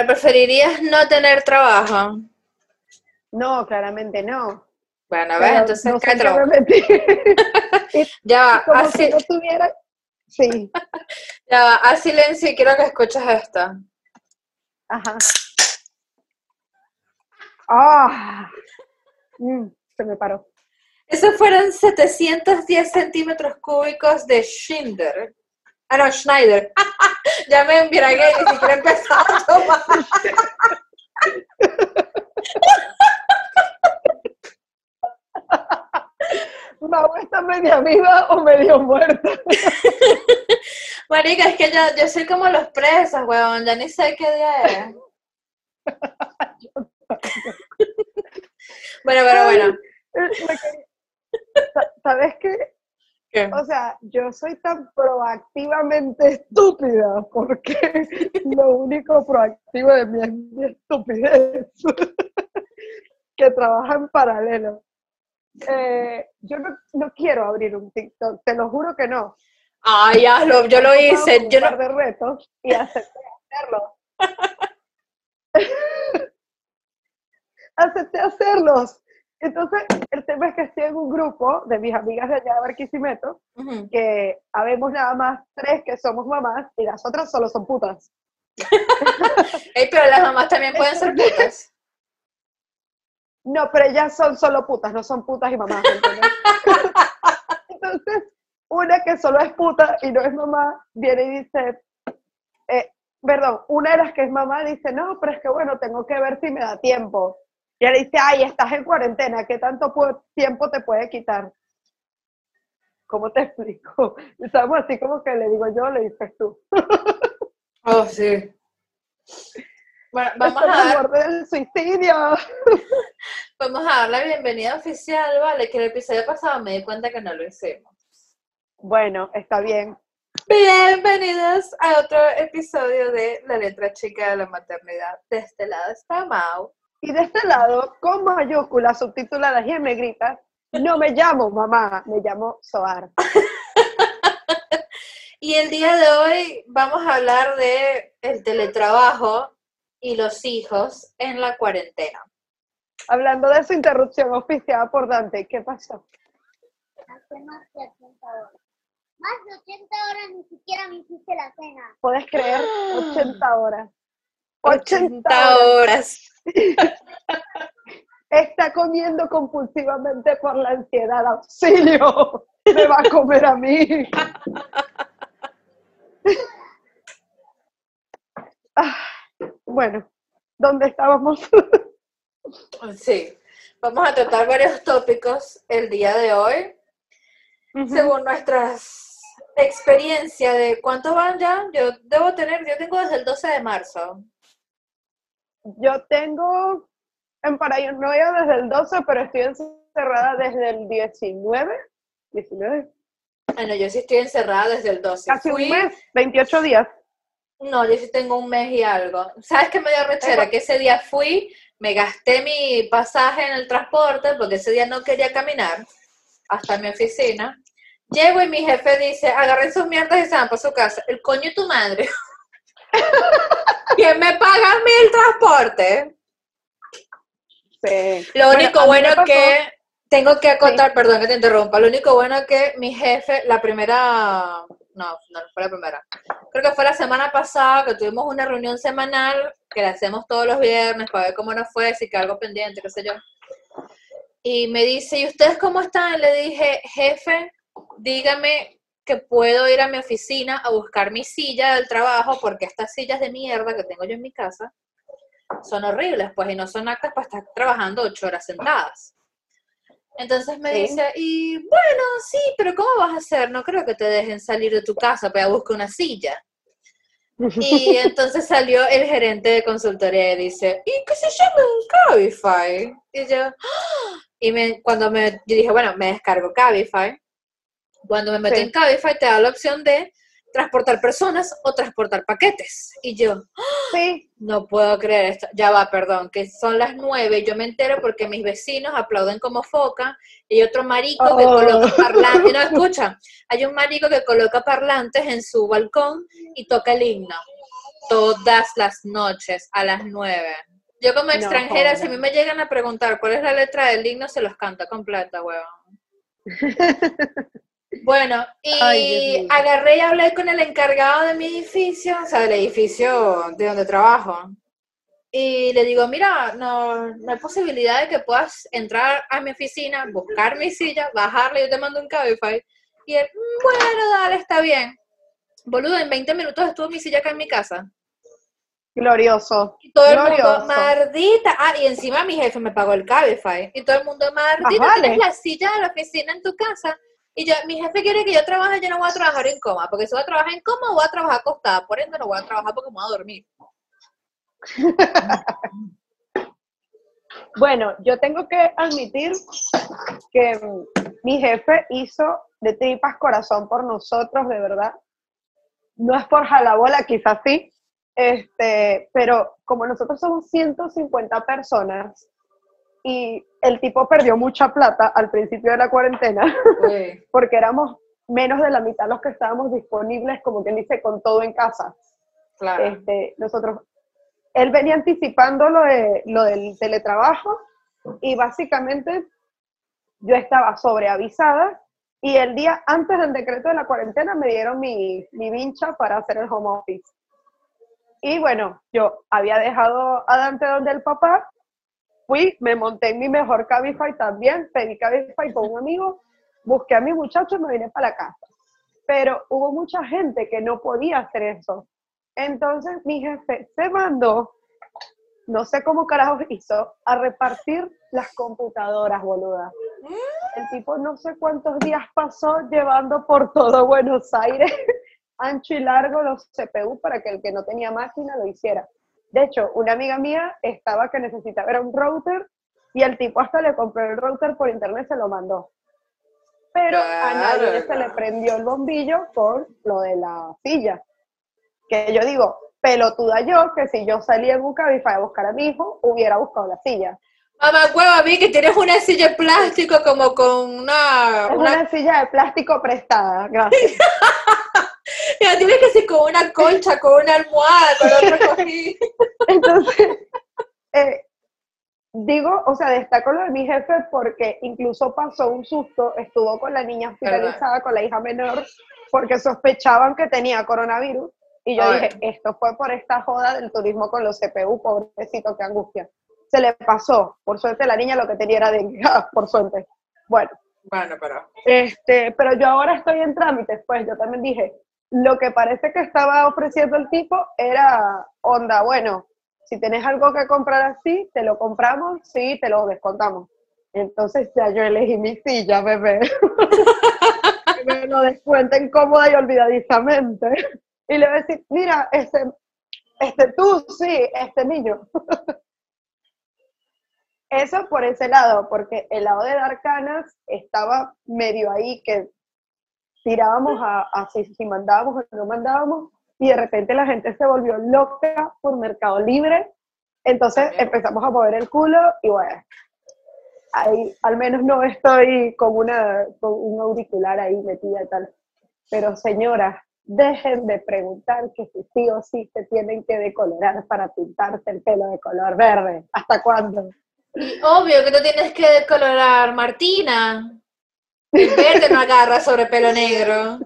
pero preferirías no tener trabajo. No, claramente no. Bueno, a ver, Pero entonces, no ¿qué Ya va, como haz, si no tuviera... Sí, ya va, haz silencio y quiero que escuches esto. ajá. ¡Ah! Mm, se me paró. Esos fueron 710 centímetros cúbicos de Schindler. Ah, no, Schneider. ya me embriagué, ni siquiera empezó a tomar. ¿Mau está media viva o medio muerta? Marica, es que yo, yo soy como los presos, weón, ya ni sé qué día es. bueno, pero bueno. Sa- ¿Sabes qué? ¿Qué? O sea, yo soy tan proactivamente estúpida porque lo único proactivo de mí es mi estupidez que trabaja en paralelo. Eh, yo no, no quiero abrir un TikTok, te lo juro que no. Ay, hazlo, yo lo hice, un yo par no, de retos y acepté hacerlo. acepté hacerlos. Entonces, el tema es que estoy en un grupo de mis amigas de allá de Barquisimeto, que habemos nada más tres que somos mamás y las otras solo son putas. Ey, pero las mamás también pueden ser putas. No, pero ellas son solo putas, no son putas y mamás. Entonces, una que solo es puta y no es mamá, viene y dice, eh, perdón, una de las que es mamá dice, no, pero es que bueno, tengo que ver si me da tiempo. Y ella dice, ay, estás en cuarentena, ¿qué tanto tiempo te puede quitar? ¿Cómo te explico? Estamos así como que le digo yo, le dices tú. Oh, sí. Bueno, vamos a dar, del suicidio. vamos a dar la bienvenida oficial, ¿vale? Que el episodio pasado me di cuenta que no lo hicimos. Bueno, está bien. Bienvenidos a otro episodio de La letra chica de la maternidad. De este lado está Mau. Y de este lado, con mayúsculas subtituladas y en negrita, no me llamo mamá, me llamo Soar. Y el día de hoy vamos a hablar de el teletrabajo y los hijos en la cuarentena. Hablando de su interrupción oficiada por Dante, ¿qué pasó? Hace más de 80 horas. Más de 80 horas ni siquiera me hiciste la cena. ¿Puedes creer? 80 horas. 80 80 horas. Está comiendo compulsivamente por la ansiedad. ¡Auxilio! Me va a comer a mí. Ah, bueno, ¿dónde estábamos? Sí. Vamos a tratar varios tópicos el día de hoy. según nuestras experiencias de cuánto van ya, yo debo tener, yo tengo desde el 12 de marzo. Yo tengo en paranoia desde el 12, pero estoy encerrada desde el 19. 19. Bueno, yo sí estoy encerrada desde el 12. Casi Fui- un mes, 28 días. No, yo sí tengo un mes y algo. ¿Sabes qué me dio rechera? Que ese día fui, me gasté mi pasaje en el transporte porque ese día no quería caminar hasta mi oficina. Llego y mi jefe dice, agarren sus mierdas y se van para su casa. El coño de tu madre. ¿Quién me paga a mí el transporte? Sí. Lo único bueno que tengo que acotar, perdón que te interrumpa, lo único bueno que mi jefe, la primera, no, no fue la primera, creo que fue la semana pasada que tuvimos una reunión semanal que la hacemos todos los viernes para ver cómo nos fue, si quedó algo pendiente, qué sé yo. Y me dice, ¿y ustedes cómo están? Le dije, jefe, dígame que puedo ir a mi oficina a buscar mi silla del trabajo porque estas sillas de mierda que tengo yo en mi casa son horribles, pues, y no son actas para estar trabajando ocho horas sentadas. Entonces me Sí. dice, y bueno, sí, pero ¿cómo vas a hacer? No creo que te dejen salir de tu casa para buscar una silla. Y entonces salió el gerente de consultoría y dice, ¿y qué se llama Cabify? Y yo, "Ah". y me, cuando me, yo dije, bueno, me descargo Cabify. Cuando me meto Sí. en Cabify te da la opción de transportar personas o transportar paquetes. Y yo, Sí, no puedo creer esto. Ya va, perdón, que son las nueve. y Yo me entero porque mis vecinos aplauden como foca y otro marico que Oh. coloca parlantes. No escuchan. Hay un marico que coloca parlantes en su balcón y toca el himno. todas las noches a las 9. Yo como No extranjera, si a mí me llegan a preguntar cuál es la letra del himno, se los canta completa, huevón. Bueno, y Ay, agarré y hablé con el encargado de mi edificio, o sea, del edificio de donde trabajo. Y le digo, mira, no, no hay posibilidad de que puedas entrar a mi oficina, buscar mi silla, bajarla yo te mando un Cabify. Y él, "Mm, bueno, dale, está bien. Boludo, en 20 minutos estuvo mi silla acá en mi casa. Glorioso. Y todo el mundo, mardita. Ah, y encima mi jefe me pagó el Cabify. Y todo el mundo, mardita, vale. tienes la silla de la oficina en tu casa. Y yo, mi jefe quiere que yo trabaje, yo no voy a trabajar en coma. Porque si voy a trabajar en coma, voy a trabajar acostada. Por ende, no voy a trabajar porque me voy a dormir. Bueno, yo tengo que admitir que mi jefe hizo de tripas corazón por nosotros, de verdad. No es por jalabola, quizás sí, este, pero como nosotros somos 150 personas y el tipo perdió mucha plata al principio de la cuarentena, porque éramos menos de la mitad los que estábamos disponibles, como quien dice, con todo en casa. claro. Este, nosotros, él venía anticipando lo, de, lo del teletrabajo y básicamente yo estaba sobreavisada y el día antes del decreto de la cuarentena me dieron mi, mi vincha para hacer el home office. Y bueno, yo había dejado a Dante donde el papá, fui, me monté en mi mejor Cabify también, pedí Cabify con un amigo, busqué a mi muchacho y me vine para la casa. Pero hubo mucha gente que no podía hacer eso. Entonces mi jefe se mandó, no sé cómo carajos hizo, a repartir las computadoras, boluda. El tipo no sé cuántos días pasó llevando por todo Buenos Aires, ancho y largo, los CPU para que el que no tenía máquina lo hiciera. De hecho, una amiga mía estaba que necesitaba era un router y el tipo hasta le compró el router por internet y se lo mandó. Pero a nadie se le prendió el bombillo por lo de la silla. Que yo digo, pelotuda yo, que si yo salía en un Cabify a buscar a mi hijo, hubiera buscado la silla. Mamá hueva, vi que tienes una silla de plástico como con una... Es una una silla de plástico prestada, gracias. ya tienes que ser con una colcha, con una almohada, con otra cogí. Entonces, eh, digo, o sea, destaco lo de mi jefe porque incluso pasó un susto, estuvo con la niña hospitalizada, con la hija menor, porque sospechaban que tenía coronavirus. Y yo Ay. dije, esto fue por esta joda del turismo con los CPU, pobrecito, qué angustia. Se le pasó, por suerte la niña lo que tenía era dengue, por suerte. Bueno, Bueno, pero... este, pero yo ahora estoy en trámites, pues yo también dije, lo que parece que estaba ofreciendo el tipo era onda, bueno, si tenés algo que comprar así, te lo compramos, sí, te lo descontamos. Entonces ya yo elegí mi silla, bebé. que me lo descuenten cómoda y olvidadizamente. Y le voy a decir, mira, este, este tú, sí, este niño. Eso por ese lado, porque el lado de dar canas estaba medio ahí que tirábamos a, a si, si mandábamos o no mandábamos, y de repente la gente se volvió loca por Mercado Libre, entonces También. empezamos a mover el culo y bueno, ahí al menos no estoy con, una, con un auricular ahí metida y tal. Pero señoras, dejen de preguntar que si sí o sí se tienen que decolorar para pintarse el pelo de color verde. ¿Hasta cuándo? Y obvio que tú tienes que decolorar, Martina. El verde no agarra sobre pelo negro.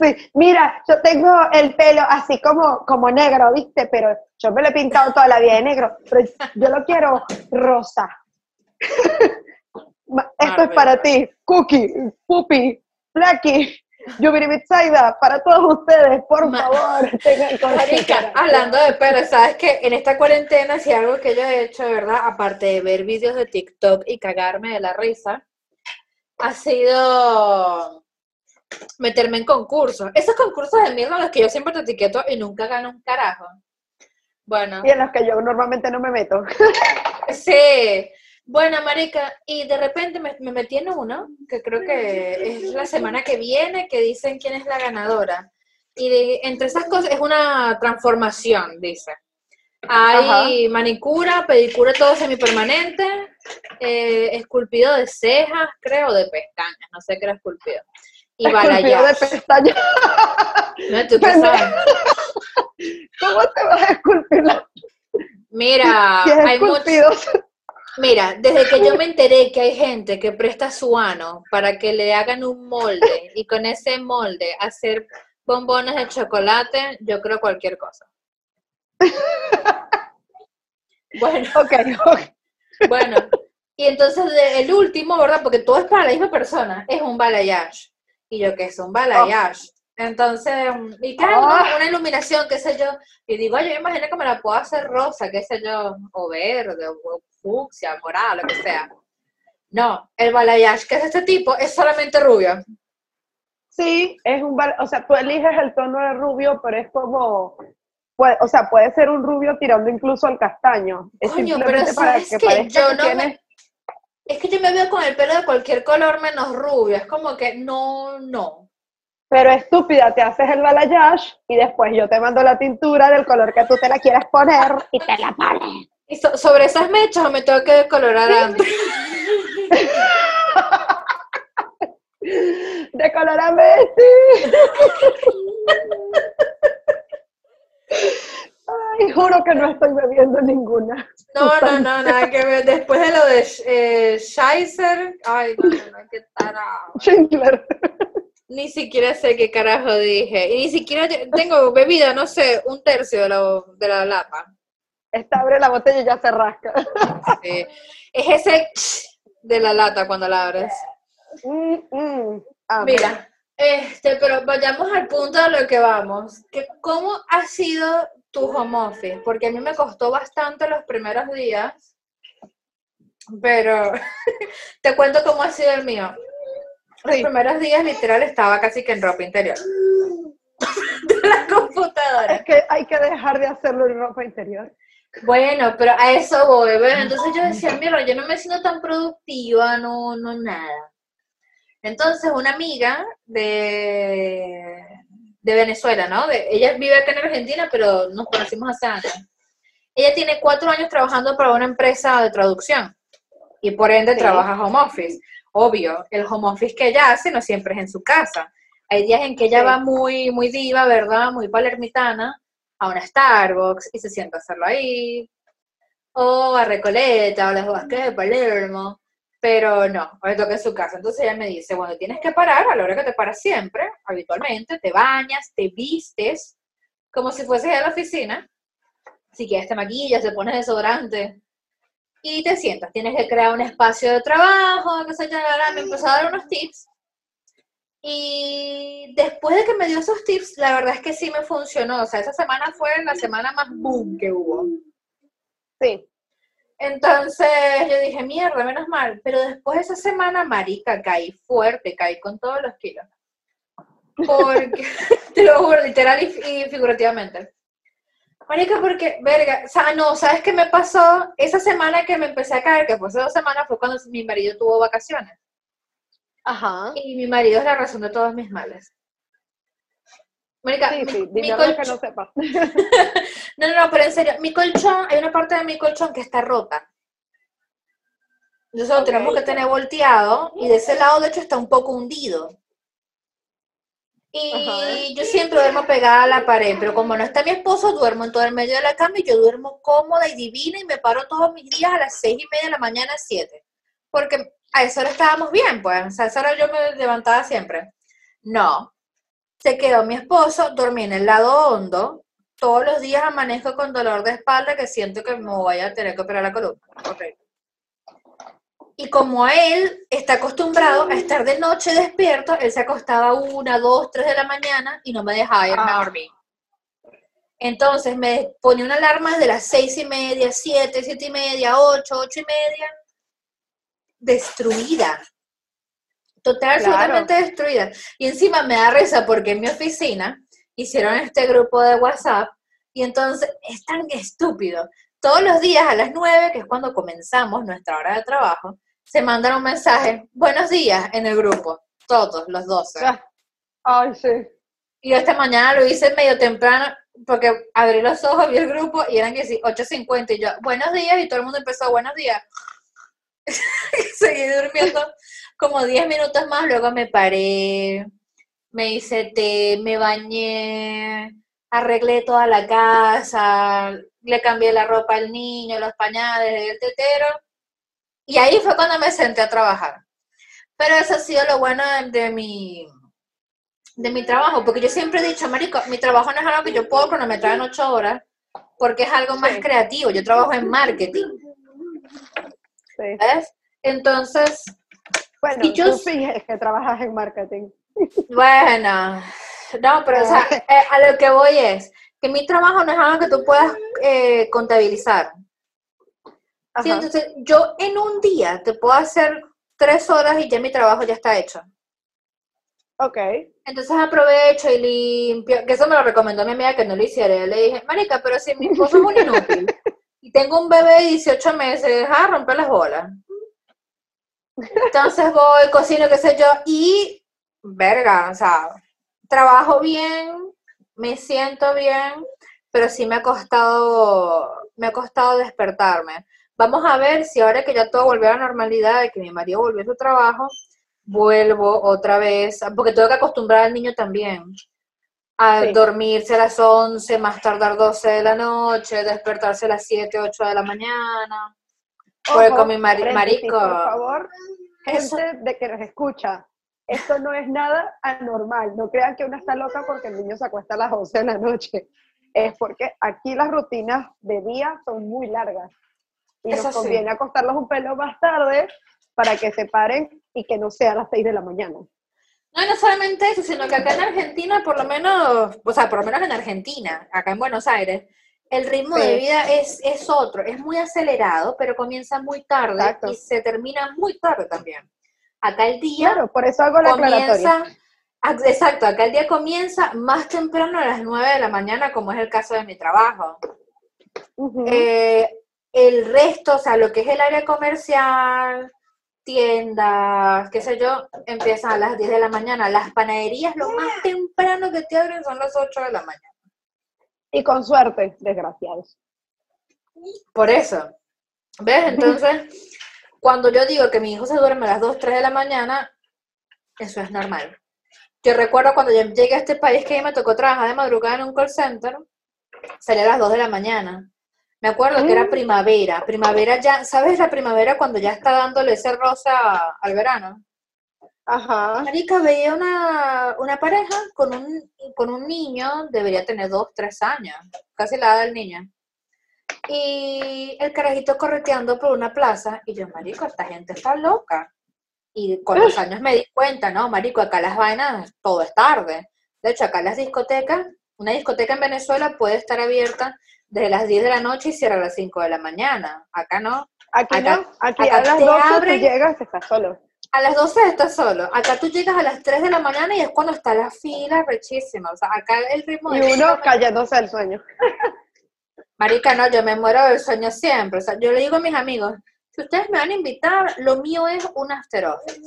Sí, mira, yo tengo el pelo así como, como negro, ¿viste? Pero yo me lo he pintado toda la vida de negro, pero yo lo quiero rosa. Esto es para ti, Cookie, Pupi, Blacky, Yubiribitsaida, para todos ustedes, por favor, tengan Marica, hablando de pelo, sabes que en esta cuarentena, si algo que yo he hecho, de verdad, aparte de ver vídeos de TikTok y cagarme de la risa, ha sido meterme en concursos. Esos concursos de mierda los que yo siempre te etiqueto y nunca gano un carajo. Bueno, Y en los que yo normalmente no me meto. sí. Bueno, marica, y de repente me, me metí en uno, que creo que es la semana que viene, que dicen quién es la ganadora. Y de- entre esas cosas es una transformación, dice. Hay manicura, pedicura, todo semipermanente, eh, esculpido de cejas, creo, de pestañas, no sé qué era esculpido. Y Esculpido de pestañas. No, ¿tú qué sabes? ¿Tú ¿Cómo te vas a esculpir la Mira, si es hay mucho- esculpido? Mira, desde que yo me enteré que hay gente que presta su ano para que le hagan un molde y con ese molde hacer bombones de chocolate, yo creo cualquier cosa. Bueno, Ok, ok. Bueno. Y entonces el último, ¿verdad? Porque todo es para la misma persona, es un balayage. Y yo, que es un balayage? Entonces, mm, y claro, ¿no? Ah. una iluminación, qué sé yo. Y digo, yo imagino que me la puedo hacer rosa, qué sé yo, o verde, o fucsia, morada, lo que sea. No, el balayage que es de este tipo es solamente rubio. Sí, es un o sea, tú eliges el tono de rubio, pero es como, puede- o sea, puede ser un rubio tirando incluso al castaño. Es Coño, simplemente pero para ¿sabes que Yo que no me- Es que yo me veo con el pelo de cualquier color menos rubio. Es como que no, no. Pero estúpida, te haces el balayage y después yo te mando la tintura del color que tú te la quieras poner y te la pones. Y so- sobre esas mechas o me tengo que decolorar antes. De color a Messi. Ay, juro que no estoy bebiendo ninguna. No, no, no, nada que ver. Después de lo de eh, Scheiser, ay, no, no, qué tarado. Schindler. Ni siquiera sé qué carajo dije. Y ni siquiera te- tengo bebida, no sé, un tercio de la, de la lata. Esta abre la botella y ya se rasca. Sí. Es ese de la lata cuando la abres. Mm, mm. Ah, Mira, este, pero vayamos al punto de lo que vamos. Que, ¿Cómo ha sido tu home office? Porque a mí me costó bastante los primeros días, pero te cuento cómo ha sido el mío. Los Sí. primeros días literal estaba casi que en ropa interior. De la computadora. Es que hay que dejar de hacerlo en ropa interior. Bueno, pero a eso voy, ¿ves? Entonces yo decía, mira, yo no me siento tan productiva, no, no nada. Entonces una amiga de, de Venezuela, ¿no? De, ella vive acá en Argentina, pero nos conocimos hace años. Ella tiene cuatro años trabajando para una empresa de traducción y por ende Sí. trabaja home office. Obvio, el home office que ella hace no siempre es en su casa. Hay días en que ella Sí. va muy, muy diva, ¿verdad? Muy palermitana a una Starbucks y se sienta a hacerlo ahí. O a Recoleta, o a las Vázquez de Palermo. Pero no, hoy toca en su casa. Entonces ella me dice, bueno, tienes que parar a la hora que te paras siempre, habitualmente, te bañas, te vistes, como si fueses a la oficina. Si quieres te maquillas, te pones desodorante y te sientas. Tienes que crear un espacio de trabajo, que se llamará. Me empezó a dar unos tips. Y después de que me dio esos tips, la verdad es que sí me funcionó. O sea, esa semana fue la semana más boom que hubo. Sí. Entonces yo dije, mierda, menos mal. Pero después de esa semana, marica, caí fuerte, caí con todos los kilos. Porque, te lo juro, literal y, y figurativamente. Marica, porque, verga, o sea, no, ¿sabes qué me pasó? Esa semana que me empecé a caer, que fue hace dos semanas, fue cuando mi marido tuvo vacaciones. Ajá. Y mi marido es la razón de todos mis males. Marica, Sí, sí, mi algo que colchón- no sepas. No, no, no, pero en serio, mi colchón, hay una parte de mi colchón que está rota. Entonces lo Ok. tenemos que tener volteado y de ese lado, de hecho, está un poco hundido. Y Ajá. yo siempre duermo pegada a la pared, pero como no está mi esposo, duermo en todo el medio de la cama y yo duermo cómoda y divina y me paro todos mis días a las seis y media de la mañana, siete. Porque a esa hora estábamos bien, pues. O sea, a esa hora yo me levantaba siempre. No. Se quedó mi esposo, dormí en el lado hondo. Todos los días amanezco con dolor de espalda que siento que me voy a tener que operar la columna. Horrible. Y como él está acostumbrado a estar de noche despierto, él se acostaba una, dos, tres de la mañana y no me dejaba irme a Ah. dormir. Entonces me ponía una alarma de las seis y media, siete, siete y media, ocho, ocho y media, destruida. Total, Claro. absolutamente destruida. Y encima me da risa porque en mi oficina hicieron este grupo de WhatsApp y entonces es tan estúpido. Todos los días a las 9, que es cuando comenzamos nuestra hora de trabajo, se mandan un mensaje, buenos días, en el grupo, todos, los 12. Ah, Ay, sí. Y esta mañana lo hice medio temprano porque abrí los ojos, vi el grupo y eran que sí, 8.50 y yo, buenos días, y todo el mundo empezó, buenos días. Seguí durmiendo como 10 minutos más, luego me paré, me hice té, me bañé, arreglé toda la casa, le cambié la ropa al niño, los pañales, el tetero. Y ahí fue cuando me senté a trabajar. Pero eso ha sido lo bueno de, de mi de mi trabajo, porque yo siempre he dicho, marico, mi trabajo no es algo que yo puedo cronometrar en ocho horas, porque es algo más Sí. creativo. Yo trabajo en marketing, Sí. ¿ves? Entonces, Bueno, Y yo tú finges que trabajas en marketing. Bueno, no, pero o sea, eh, a lo que voy es que mi trabajo no es algo que tú puedas eh, contabilizar. Sí, entonces yo en un día te puedo hacer tres horas y ya mi trabajo ya está hecho. Ok. Entonces aprovecho y limpio, que eso me lo recomendó mi amiga que no lo hiciera. Yo le dije, marica, pero si mi esposo es un inútil y tengo un bebé de 18 meses, deja de romper las bolas. Entonces voy, cocino, qué sé yo, y verga, o sea, trabajo bien, me siento bien, pero sí me ha costado, me ha costado despertarme. Vamos a ver si ahora que ya todo volvió a la normalidad, de que mi marido volvió a su trabajo, vuelvo otra vez, porque tengo que acostumbrar al niño también a Sí. dormirse a las 11, más tardar 12 de la noche, despertarse a las 7, 8 de la mañana. Porque con mi mari- marico. Por favor, Eso- gente de que nos escucha, esto no es nada anormal. No crean que una está loca porque el niño se acuesta a las 11 de la noche. Es porque aquí las rutinas de día son muy largas. Y Eso nos sí. conviene acostarlos un pelo más tarde para que se paren y que no sea a las 6 de la mañana. No, no solamente eso, sino que acá en Argentina, por lo menos, o sea, por lo menos en Argentina, acá en Buenos Aires, el ritmo de vida es, es otro, es muy acelerado, pero comienza muy tarde Exacto. y se termina muy tarde también. Acá el día Claro, por eso hago la comienza, ah, exacto, acá el día comienza más temprano a las 9 de la mañana, como es el caso de mi trabajo. Eh, el resto, o sea, lo que es el área comercial, tiendas, qué sé yo, empiezan a las 10 de la mañana. Las panaderías, lo más temprano que te abren son las 8 de la mañana. Y con suerte, desgraciados. Por eso. ¿Ves? Entonces, cuando yo digo que mi hijo se duerme a las 2, 3 de la mañana, eso es normal. Yo recuerdo cuando yo llegué a este país que me tocó trabajar de madrugada en un call center, salía a las 2 de la mañana. Me acuerdo que era Mm. primavera. Primavera ya, ¿sabes la primavera cuando ya está dándole ese rosa al verano? Ajá. Marica, veía una, una pareja con un, con un niño, debería tener dos, tres años, casi la edad del niño. Y el carajito correteando por una plaza, y yo, marico, esta gente está loca. Y con los años me di cuenta, no, marico, acá las vainas, todo es tarde. De hecho, acá las discotecas, una discoteca en Venezuela puede estar abierta desde las 10 de la noche y cierra a las 5 de la mañana. Acá no. Aquí Acá- no, aquí acá a las te 12 abren- tú llegas, estás solo. A las 12 estás solo. Acá tú llegas a las 3 de la mañana y es cuando está la fila rechísima. O sea, acá el ritmo Y de uno vida- cayéndose del sueño. Marica, no, yo me muero del sueño siempre. O sea, yo le digo a mis amigos, si ustedes me van a invitar, lo mío es un after office.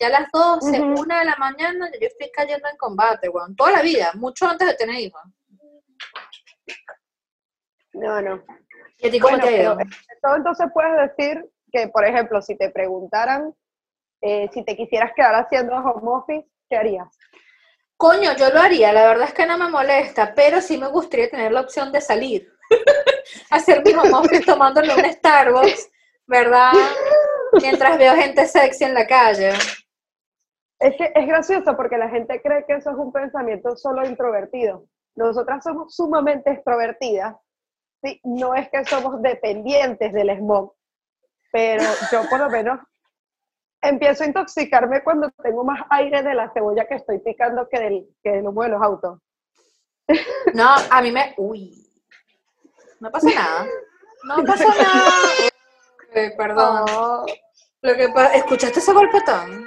Ya a las 12, Ujú. 1 de la mañana, yo estoy cayendo en combate, weón. Toda la vida, mucho antes de tener hijos. No, no. ¿Y a ti cómo Bueno, te ha ido? pero todo entonces puedes decir que, por ejemplo, si te preguntaran eh, si te quisieras quedar haciendo home office, ¿qué harías? Coño, yo lo haría, la verdad es que no me molesta, pero sí me gustaría tener la opción de salir. Hacer mi home office tomándome un Starbucks, ¿verdad? Mientras veo gente sexy en la calle. Es que es gracioso porque la gente cree que eso es un pensamiento solo introvertido. Nosotras somos sumamente extrovertidas. ¿sí? No es que somos dependientes del smog, pero yo por lo menos empiezo a intoxicarme cuando tengo más aire de la cebolla que estoy picando que del, que de los autos. No, a mí me... Uy. No pasa nada. No pasa nada. Eh, perdón. Oh, Lo que pa- ¿Escuchaste ese golpetón?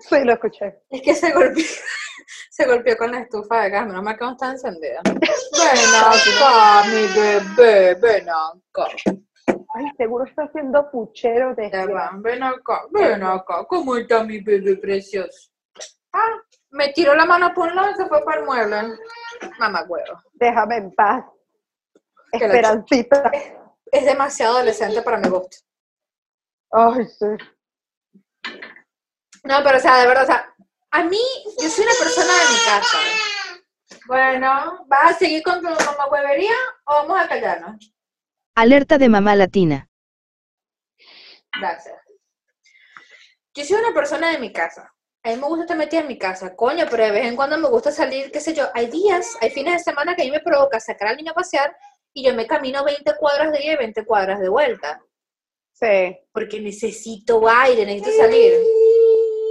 sí, lo escuché. Es que se golpeó, se golpeó con la estufa de gas, menos mal que no está encendida. Ven acá, mi bebé, ven acá. Ay, seguro está haciendo puchero de va, ven acá, ven acá. ¿Cómo está mi bebé precioso? Ah, me tiró la mano por un lado y se fue para el mueble. Mamá huevo. Déjame en paz. Que Esperancita. Es demasiado adolescente para mi gusto. Ay, sí. No, pero o sea, de verdad, o sea, a mí, yo soy una persona de mi casa. Bueno, ¿vas a seguir con tu mamá huevería o vamos a callarnos? Alerta de mamá latina. Gracias. Yo soy una persona de mi casa. A mí me gusta estar metida en mi casa, coño, pero de vez en cuando me gusta salir, qué sé yo. Hay días, hay fines de semana que a mí me provoca sacar al niño a pasear y yo me camino 20 cuadras de ida y 20 cuadras de vuelta. Sí. Porque necesito aire, necesito salir.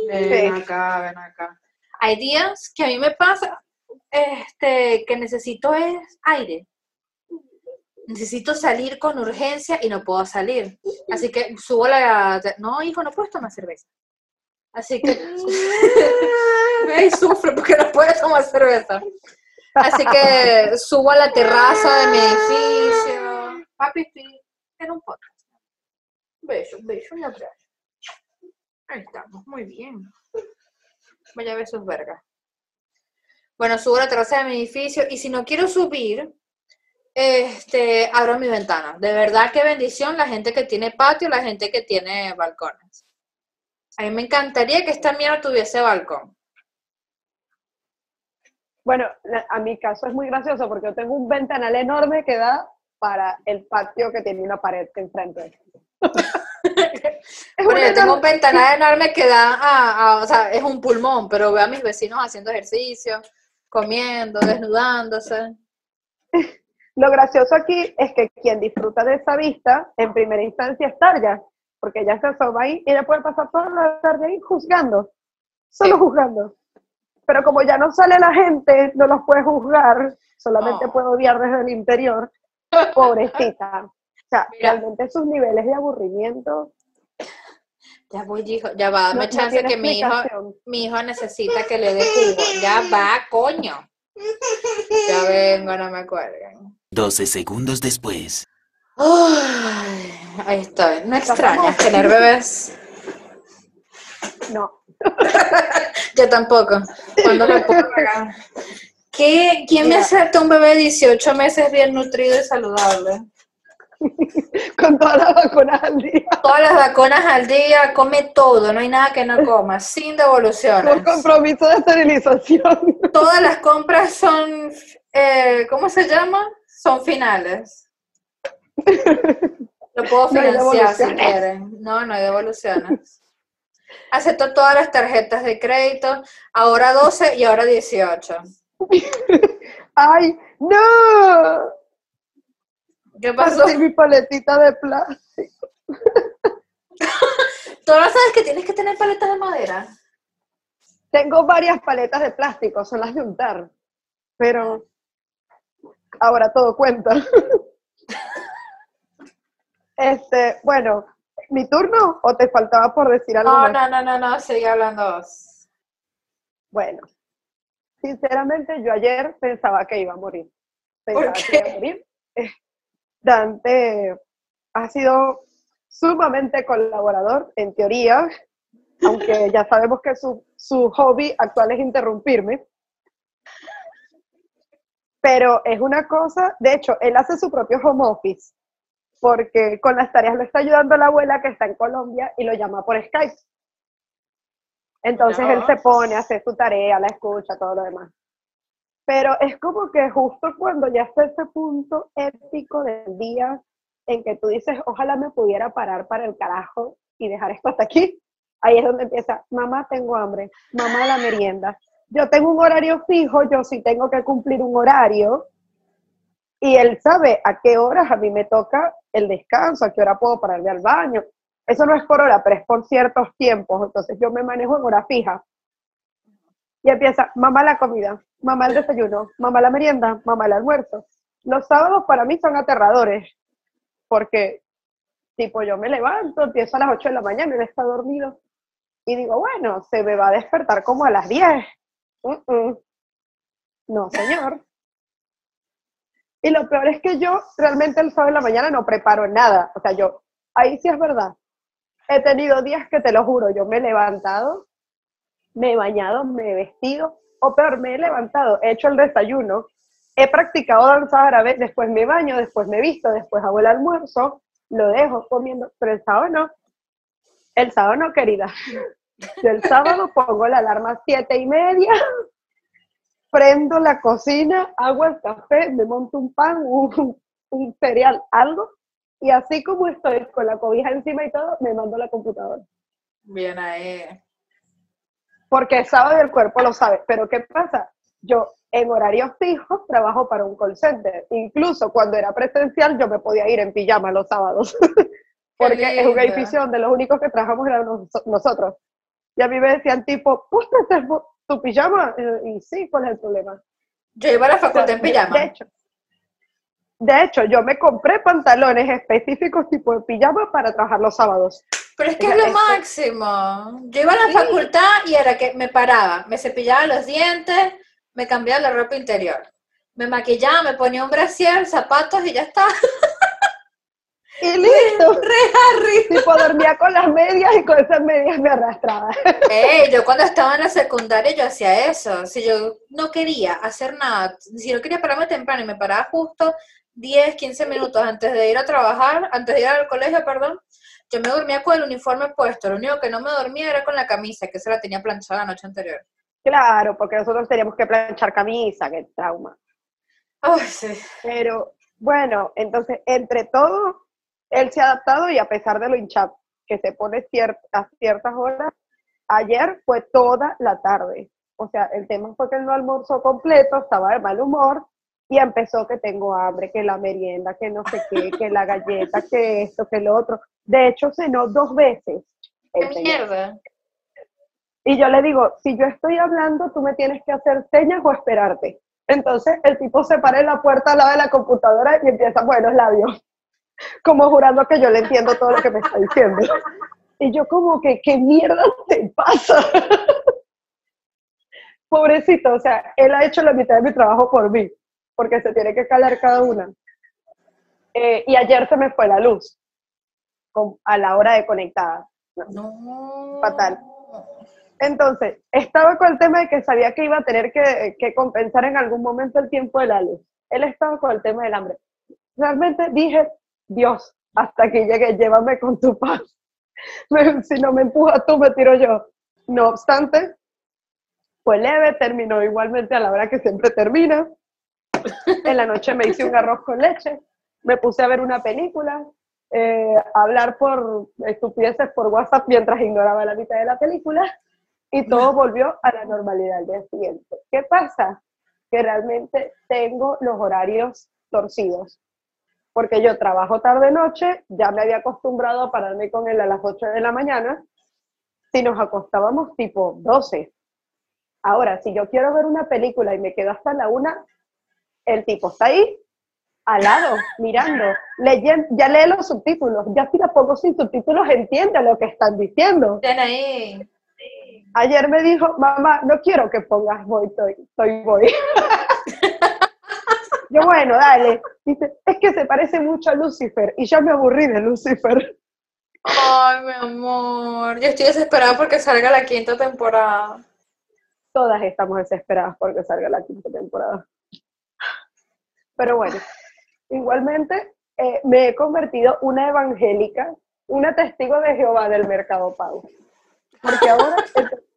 Ven Sí. acá, ven acá. Hay días que a mí me pasa este, que necesito es aire. Necesito salir con urgencia y no puedo salir. Así que subo la... No, hijo, no puedes tomar cerveza. Así que... Y sufre porque no puedes tomar cerveza. Así que subo a la terraza de mi edificio. Papi, estoy en un podcast. Beso, beso y abrazo. Ahí estamos, muy bien. Vaya a ver sus vergas. Bueno, subo a la terraza de mi edificio y si no quiero subir, este, abro mi ventana. De verdad qué bendición la gente que tiene patio, la gente que tiene balcones. A mí me encantaría que esta mierda tuviese balcón. Bueno, a mi caso es muy gracioso porque yo tengo un ventanal enorme que da para el patio que tiene una pared enfrente. Es Bueno, yo tengo un ventanal enorme que da a, a- o sea, es un pulmón, pero veo a mis vecinos haciendo ejercicio, comiendo, desnudándose. Lo gracioso aquí es que quien disfruta de esa vista, en primera instancia es Tarja, porque ella se asoma ahí y ella puede pasar toda la tarde ahí juzgando, solo Sí. juzgando. Pero como ya no sale la gente, no los puede juzgar, solamente Oh. puede odiar desde el interior, pobrecita. O sea, Mira. realmente sus niveles de aburrimiento Ya voy, hijo, ya va, dame no, chance que mi hijo, mi hijo necesita que le dé jugo. Ya va, coño. Ya vengo, no me acuerden. 12 segundos después. Ay, ahí estoy. No extrañas tener bebés. No, Yo tampoco. ¿Cuándo me puedo pagar? ¿Qué, ¿Quién me acepta un bebé de 18 meses bien nutrido y saludable? con todas las vacunas al día, Todas las vacunas al día, come todo, no hay nada que no coma, sin devoluciones. con compromiso de esterilización. Todas las compras son, eh, ¿cómo se llama? Son finales. Lo puedo No financiar si quieren. No, no hay devoluciones. Acepto todas las tarjetas de crédito, ahora 12 y ahora 18. ¡Ay, no! ¿Qué pasó? Partí mi paletita de plástico. ¿Tú no sabes que tienes que tener paletas de madera? Tengo varias paletas de plástico, son las de untar. Pero ahora todo cuenta. Este, bueno, ¿mi turno o te faltaba por decir algo No, más? no, no, no, no, sigue hablando. Bueno, sinceramente yo ayer pensaba que iba a morir. Pensaba ¿Por que iba a morir. Eh, Dante ha sido sumamente colaborador, en teoría, aunque ya sabemos que su, su hobby actual es interrumpirme. Pero es una cosa, de hecho, él hace su propio home office, porque con las tareas lo está ayudando la abuela que está en Colombia y lo llama por Skype. Entonces él se pone, hace su tarea, la escucha, todo lo demás. Pero es como que justo cuando ya está ese punto épico del día en que tú dices, ojalá me pudiera parar para el carajo y dejar esto hasta aquí, ahí es donde empieza, mamá, tengo hambre, mamá, la merienda. Yo tengo un horario fijo, yo sí tengo que cumplir un horario, y él sabe a qué horas a mí me toca el descanso, a qué hora puedo pararme al baño. Eso no es por hora, pero es por ciertos tiempos. Entonces yo me manejo en hora fija. Y empieza, mamá la comida, mamá el desayuno, mamá la merienda, mamá el almuerzo. Los sábados para mí son aterradores, porque tipo yo me levanto, empiezo a las 8 de la mañana, él está dormido, y digo, bueno, se me va a despertar como a las 10. No, señor. Y lo peor es que yo realmente el sábado de la mañana no preparo nada. O sea, yo, ahí sí es verdad. He tenido días que te lo juro, yo me he levantado, me he bañado, me he vestido, o peor, me he levantado, he hecho el desayuno, he practicado danza árabe, después me baño, después me visto, después hago el almuerzo, lo dejo comiendo, pero el sábado no. El sábado no, querida. Yo el sábado pongo la alarma a siete y media prendo la cocina, hago el café, me monto un pan, un, un cereal, algo, y así como estoy con la cobija encima y todo, me mando a la computadora. Bien ahí. Porque sabe el cuerpo lo sabe. Pero ¿qué pasa? Yo en horarios fijos trabajo para un call center. Incluso cuando era presencial yo me podía ir en pijama los sábados. Porque es un edificio donde los únicos que trabajamos eran nos- nosotros. Y a mí me decían tipo, ¿pusiste tu pijama? Y, sí, ¿cuál es el problema? Yo iba a la facultad en pijama. De hecho, de hecho, yo me compré pantalones específicos tipo de pijama para trabajar los sábados. Pero es que es lo esto- máximo. Yo iba a la Sí. facultad y era que me paraba, me cepillaba los dientes, me cambiaba la ropa interior. Me maquillaba, me ponía un brasier, zapatos y ya está. Y listo. Harry. tipo dormía con las medias y con esas medias me arrastraba. Ey, yo cuando estaba en la secundaria yo hacía eso. Si yo no quería hacer nada, si no quería pararme temprano y me paraba justo 10, 15 minutos antes de ir a trabajar, antes de ir al colegio, perdón, yo me dormía con el uniforme puesto. Lo único que no me dormía era con la camisa, que se la tenía planchada la noche anterior. Claro, porque nosotros teníamos que planchar camisa, qué trauma. Ay, sí. Pero bueno, entonces, entre todo, él se ha adaptado y a pesar de lo hinchado que se pone a ciertas horas, ayer fue toda la tarde. O sea, el tema fue que él no almorzó completo, estaba de mal humor y empezó que tengo hambre, que la merienda, que no sé qué, que la galleta, que esto, que lo otro. De hecho, cenó dos veces. ¿Qué mierda? Y yo le digo, si yo estoy hablando, tú me tienes que hacer señas o esperarte. Entonces el tipo se para en la puerta al lado de la computadora y empieza, buenos labios, como jurando que yo le entiendo todo lo que me está diciendo. Y yo como que, ¿qué mierda te pasa? Pobrecito, o sea, él ha hecho la mitad de mi trabajo por mí, porque se tiene que calar cada una. Eh, y ayer se me fue la luz con- a la hora de conectada. No. Fatal. Entonces, estaba con el tema de que sabía que iba a tener que, que compensar en algún momento el tiempo de la luz. Él estaba con el tema del hambre. Realmente dije, Dios, hasta aquí llegué, llévame con tu paz. Si no me empujas tú, me tiro yo. No obstante, fue leve, terminó igualmente a la hora que siempre termina. En la noche me hice un arroz con leche, me puse a ver una película, eh, a hablar por estupideces por WhatsApp mientras ignoraba la mitad de la película y todo volvió a la normalidad al día siguiente. ¿Qué pasa? Que realmente tengo los horarios torcidos. Porque yo trabajo tarde-noche, ya me había acostumbrado a pararme con él a las 8 de la mañana, si nos acostábamos tipo 12. Ahora, si yo quiero ver una película y me quedo hasta la 1, el tipo está ahí, al lado, mirando, leyendo, ya lee los subtítulos, ya si la pongo sin subtítulos entiende lo que están diciendo. Ahí. Ayer me dijo, mamá, no quiero que pongas voy, estoy voy. Yo, bueno, dale. Dice, es que se parece mucho a Lucifer y ya me aburrí de Lucifer. Ay, mi amor. Yo estoy desesperada porque salga la quinta temporada. Todas estamos desesperadas porque salga la quinta temporada. Pero bueno, igualmente eh, me he convertido una evangélica, una testigo de Jehová del Mercado Pago. Porque ahora,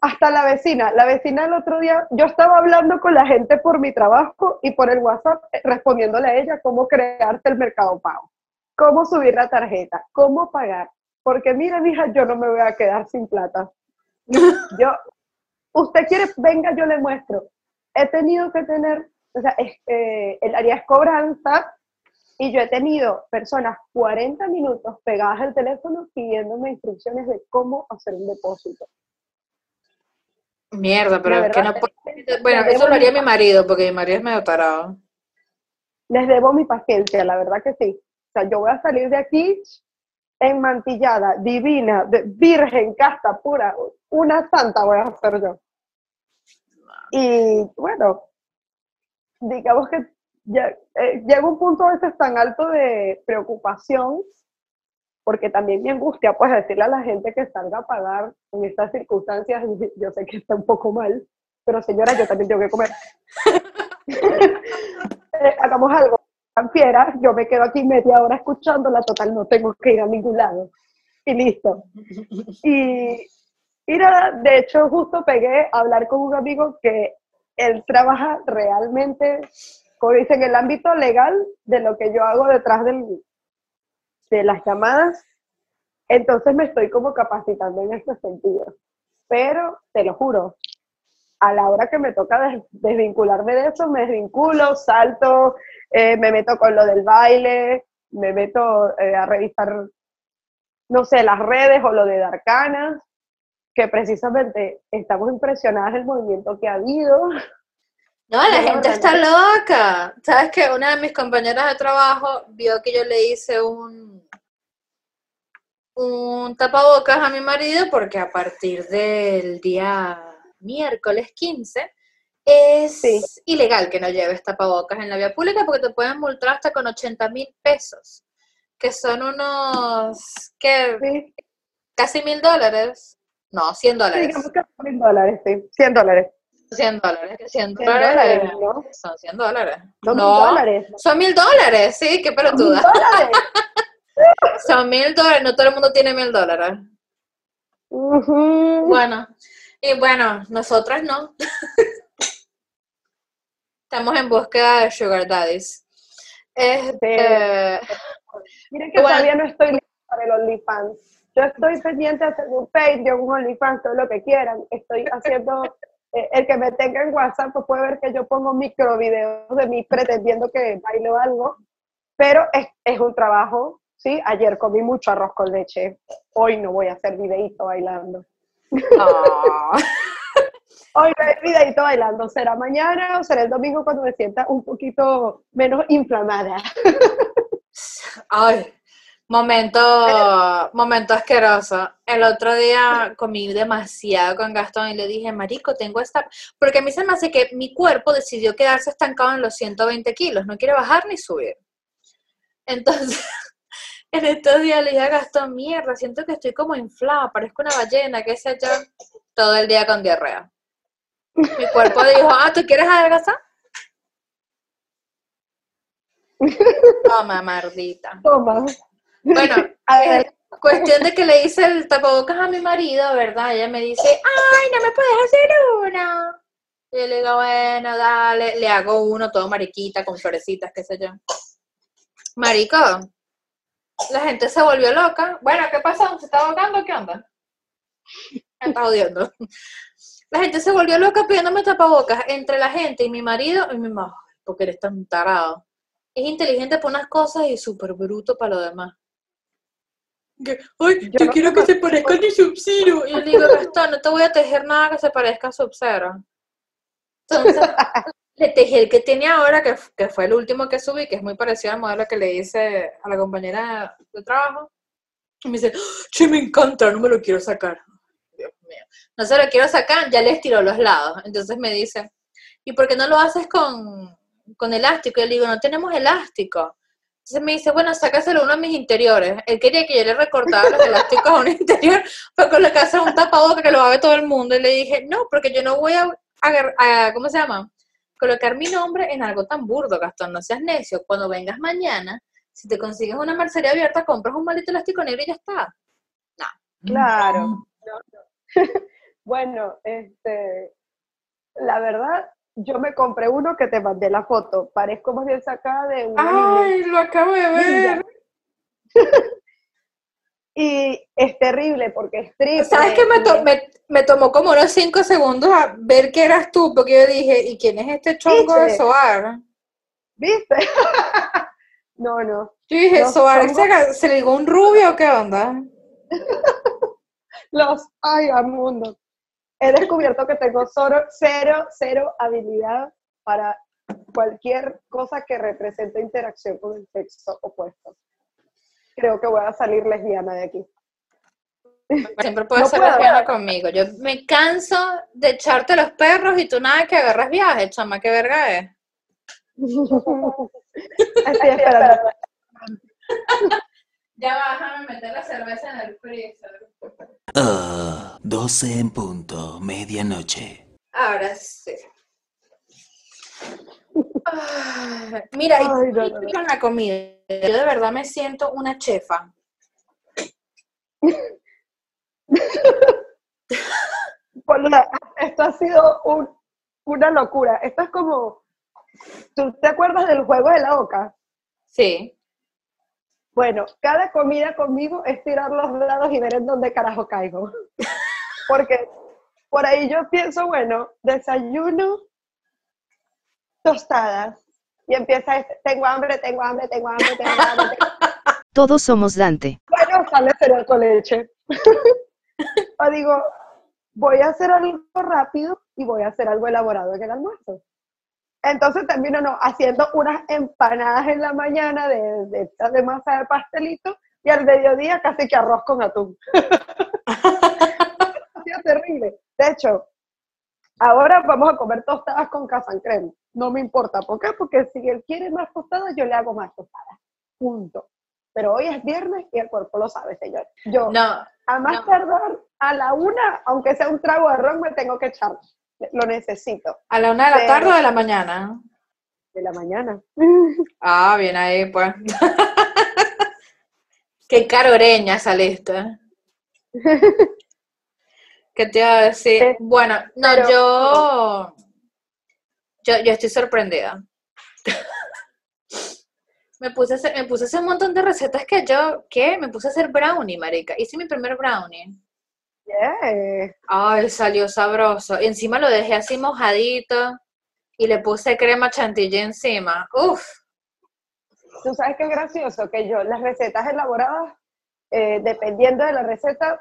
hasta la vecina, la vecina el otro día, yo estaba hablando con la gente por mi trabajo y por el WhatsApp, eh, respondiéndole a ella cómo crearte el Mercado Pago, cómo subir la tarjeta, cómo pagar. Porque mira, mija, yo no me voy a quedar sin plata. Yo, usted quiere, venga, yo le muestro. He tenido que tener, o sea, es- eh, el área es cobranza y yo he tenido personas 40 minutos pegadas al teléfono pidiéndome instrucciones de cómo hacer un depósito. Mierda, pero que no que Bueno, eso lo haría mi- mi marido, porque mi marido es medio tarado. Les debo mi paciencia, la verdad que sí. O sea, yo voy a salir de aquí enmantillada, divina, de- virgen, casta, pura. Una santa voy a ser yo. Y bueno, digamos que ya, eh, llega un punto a veces tan alto de preocupación, porque también me angustia, pues decirle a la gente que salga a pagar en estas circunstancias, yo sé que está un poco mal, pero señora, yo también tengo que comer. Eh, hagamos algo, tan fiera, yo me quedo aquí media hora escuchándola, total, no tengo que ir a ningún lado. Y listo. Y, y nada, de hecho, justo pegué a hablar con un amigo que él trabaja realmente, como dicen, en el ámbito legal de lo que yo hago detrás del, de las llamadas. Entonces me estoy como capacitando en este sentido. Pero, te lo juro, a la hora que me toca des- desvincularme de eso, me desvinculo, salto, eh, me meto con lo del baile, me meto eh, a revisar, no sé, las redes o lo de Darkanas, que precisamente estamos impresionadas del movimiento que ha habido. No, la gente está loca. ¿Sabes que Una de mis compañeras de trabajo vio que yo le hice un, un tapabocas a mi marido porque a partir del día miércoles 15 es Sí. ilegal que no lleves tapabocas en la vía pública porque te pueden multar hasta con 80 mil pesos, que son unos. Sí, Casi mil dólares. No, 100 sí, dólares. que 100 dólares, sí, 100 dólares. 100 dólares, que 100 100 dólares, son 100 dólares. Son no, dólares. son mil dólares, sí, qué pelotuda. Son mil dólares, no todo el mundo tiene mil dólares. Bueno, y bueno, nosotras no. Estamos en búsqueda de sugar daddies. Este, Miren que Bueno. todavía no estoy lista para el OnlyFans. Yo estoy pendiente de hacer un Patreon, un OnlyFans, todo lo que quieran. Estoy haciendo, eh, el que me tenga en WhatsApp pues puede ver que yo pongo micro videos de mí pretendiendo que bailo algo, pero es, es un trabajo, ¿sí? Ayer comí mucho arroz con leche, hoy no voy a hacer videíto bailando. ah, Hoy no hay videíto bailando, será mañana o será el domingo cuando me sienta un poquito menos inflamada. ay, momento, momento asqueroso. El otro día comí demasiado con Gastón y le dije, marico, tengo esta... Porque a mí se me hace que mi cuerpo decidió quedarse estancado en los 120 kilos, no quiere bajar ni subir. Entonces, en estos días le dije a Gastón, mierda, siento que estoy como inflada, parezco una ballena, qué sé yo, todo el día con diarrea. Mi cuerpo dijo, ah, ¿tú quieres adelgazar? Toma, maldita. Toma. Bueno, A ver. eh, cuestión de que le hice el tapabocas a mi marido, ¿verdad? Ella me dice, ay, no me puedes hacer uno. Y yo le digo, bueno, dale, le hago uno todo mariquita, con florecitas, qué sé yo. Marico, la gente se volvió loca. Bueno, ¿qué pasó? ¿Se está ahogando? ¿Qué onda? Me está odiando. La gente se volvió loca pidiéndome tapabocas entre la gente y mi marido y mi mamá, porque eres tan tarado. Es inteligente para unas cosas y súper bruto para lo demás. Que, Ay, Yo yo, no quiero que se parezca a mi Sub-Zero. Y yo le digo, Gastón, no te voy a tejer nada que se parezca a Sub-Zero. Entonces, le tejí el que tiene ahora, que, que fue el último que subí, que es muy parecido al modelo que le hice a la compañera de trabajo. Y me dice, che, me encanta, no me lo quiero sacar. Dios mío. No se lo quiero sacar, ya le estiró los lados. Entonces me dice, ¿y por qué no lo haces con, con elástico? Y yo le digo, no tenemos elástico. Entonces me dice, bueno, sácaselo a uno de mis interiores. Él quería que yo le recortara los elásticos a un interior para colocarse un tapaboca que lo va a ver todo el mundo. Y le dije, no, porque yo no voy a, agar- a- ¿cómo se llama? Colocar mi nombre en algo tan burdo, Gastón. No seas necio. Cuando vengas mañana, si te consigues una mercería abierta, compras un maldito elástico negro y ya está. Claro. bueno, este, la verdad, yo me compré uno que te mandé la foto. Parezco más bien sacada de niña. Ay, lo acabo de ver. Y es terrible porque es triple. ¿Sabes qué? Me, to- me, me tomó como unos 5 segundos a ver que eras tú, porque yo dije, ¿y quién es este chongo de. Soar? ¿Viste? no, no. Yo dije, Los ¿Soar chongos- se, se ligó un rubio o qué onda? Los, ay, al mundo. He descubierto que tengo cero, cero, cero habilidad para cualquier cosa que represente interacción con el sexo opuesto. Creo que voy a salir lesbiana de aquí. Siempre puedes No ser puedo. lesbiana conmigo. Yo me canso de echarte los perros y tú nada que agarras viaje, chama, qué verga es. Estoy esperando. Ya a meter la cerveza en el freezer. Ah, 12 en punto, medianoche. Ahora sí. Ah, Mira, y Ay, no, no, no. con la comida, yo de verdad me siento una chefa. Esto ha sido un una locura. Esto es como, ¿tú te acuerdas del juego de la oca? Sí. Bueno, cada comida conmigo es tirar los dados y ver en dónde carajo caigo. Porque por ahí yo pienso, bueno, desayuno, tostadas. Y empieza, este, tengo hambre, tengo hambre, tengo hambre, tengo hambre. tengo- Todos somos Dante. Bueno, sale cereal con leche. o digo, voy a hacer algo rápido y voy a hacer algo elaborado en el almuerzo. Entonces termino no, haciendo unas empanadas en la mañana de, de, estas de masa de pastelito y al mediodía casi que arroz con atún. ha sido terrible. De hecho, ahora vamos a comer tostadas con casan crema. No me importa. ¿Por qué? Porque si él quiere más tostadas, yo le hago más tostadas. Punto. Pero hoy es viernes y el cuerpo lo sabe, señor. Yo, No, a más no. tardar, a la una, aunque sea un trago de ron, me tengo que echar. Lo necesito. a la una de la Pero- tarde o de la mañana. De la mañana. Ah, bien ahí, pues. Qué caroreña saliste. ¿Qué te iba a decir? Eh, bueno, no, pero- yo, yo. Yo estoy sorprendida. Me puse, a hacer, me puse a hacer un montón de recetas que yo, ¿qué? Me puse a hacer brownie, marica. Hice mi primer brownie. Yeah. Ay, salió sabroso. Y encima lo dejé así mojadito y le puse crema chantilly encima. Uf, Tú sabes es gracioso que yo, las recetas elaboradas, eh, dependiendo de la receta,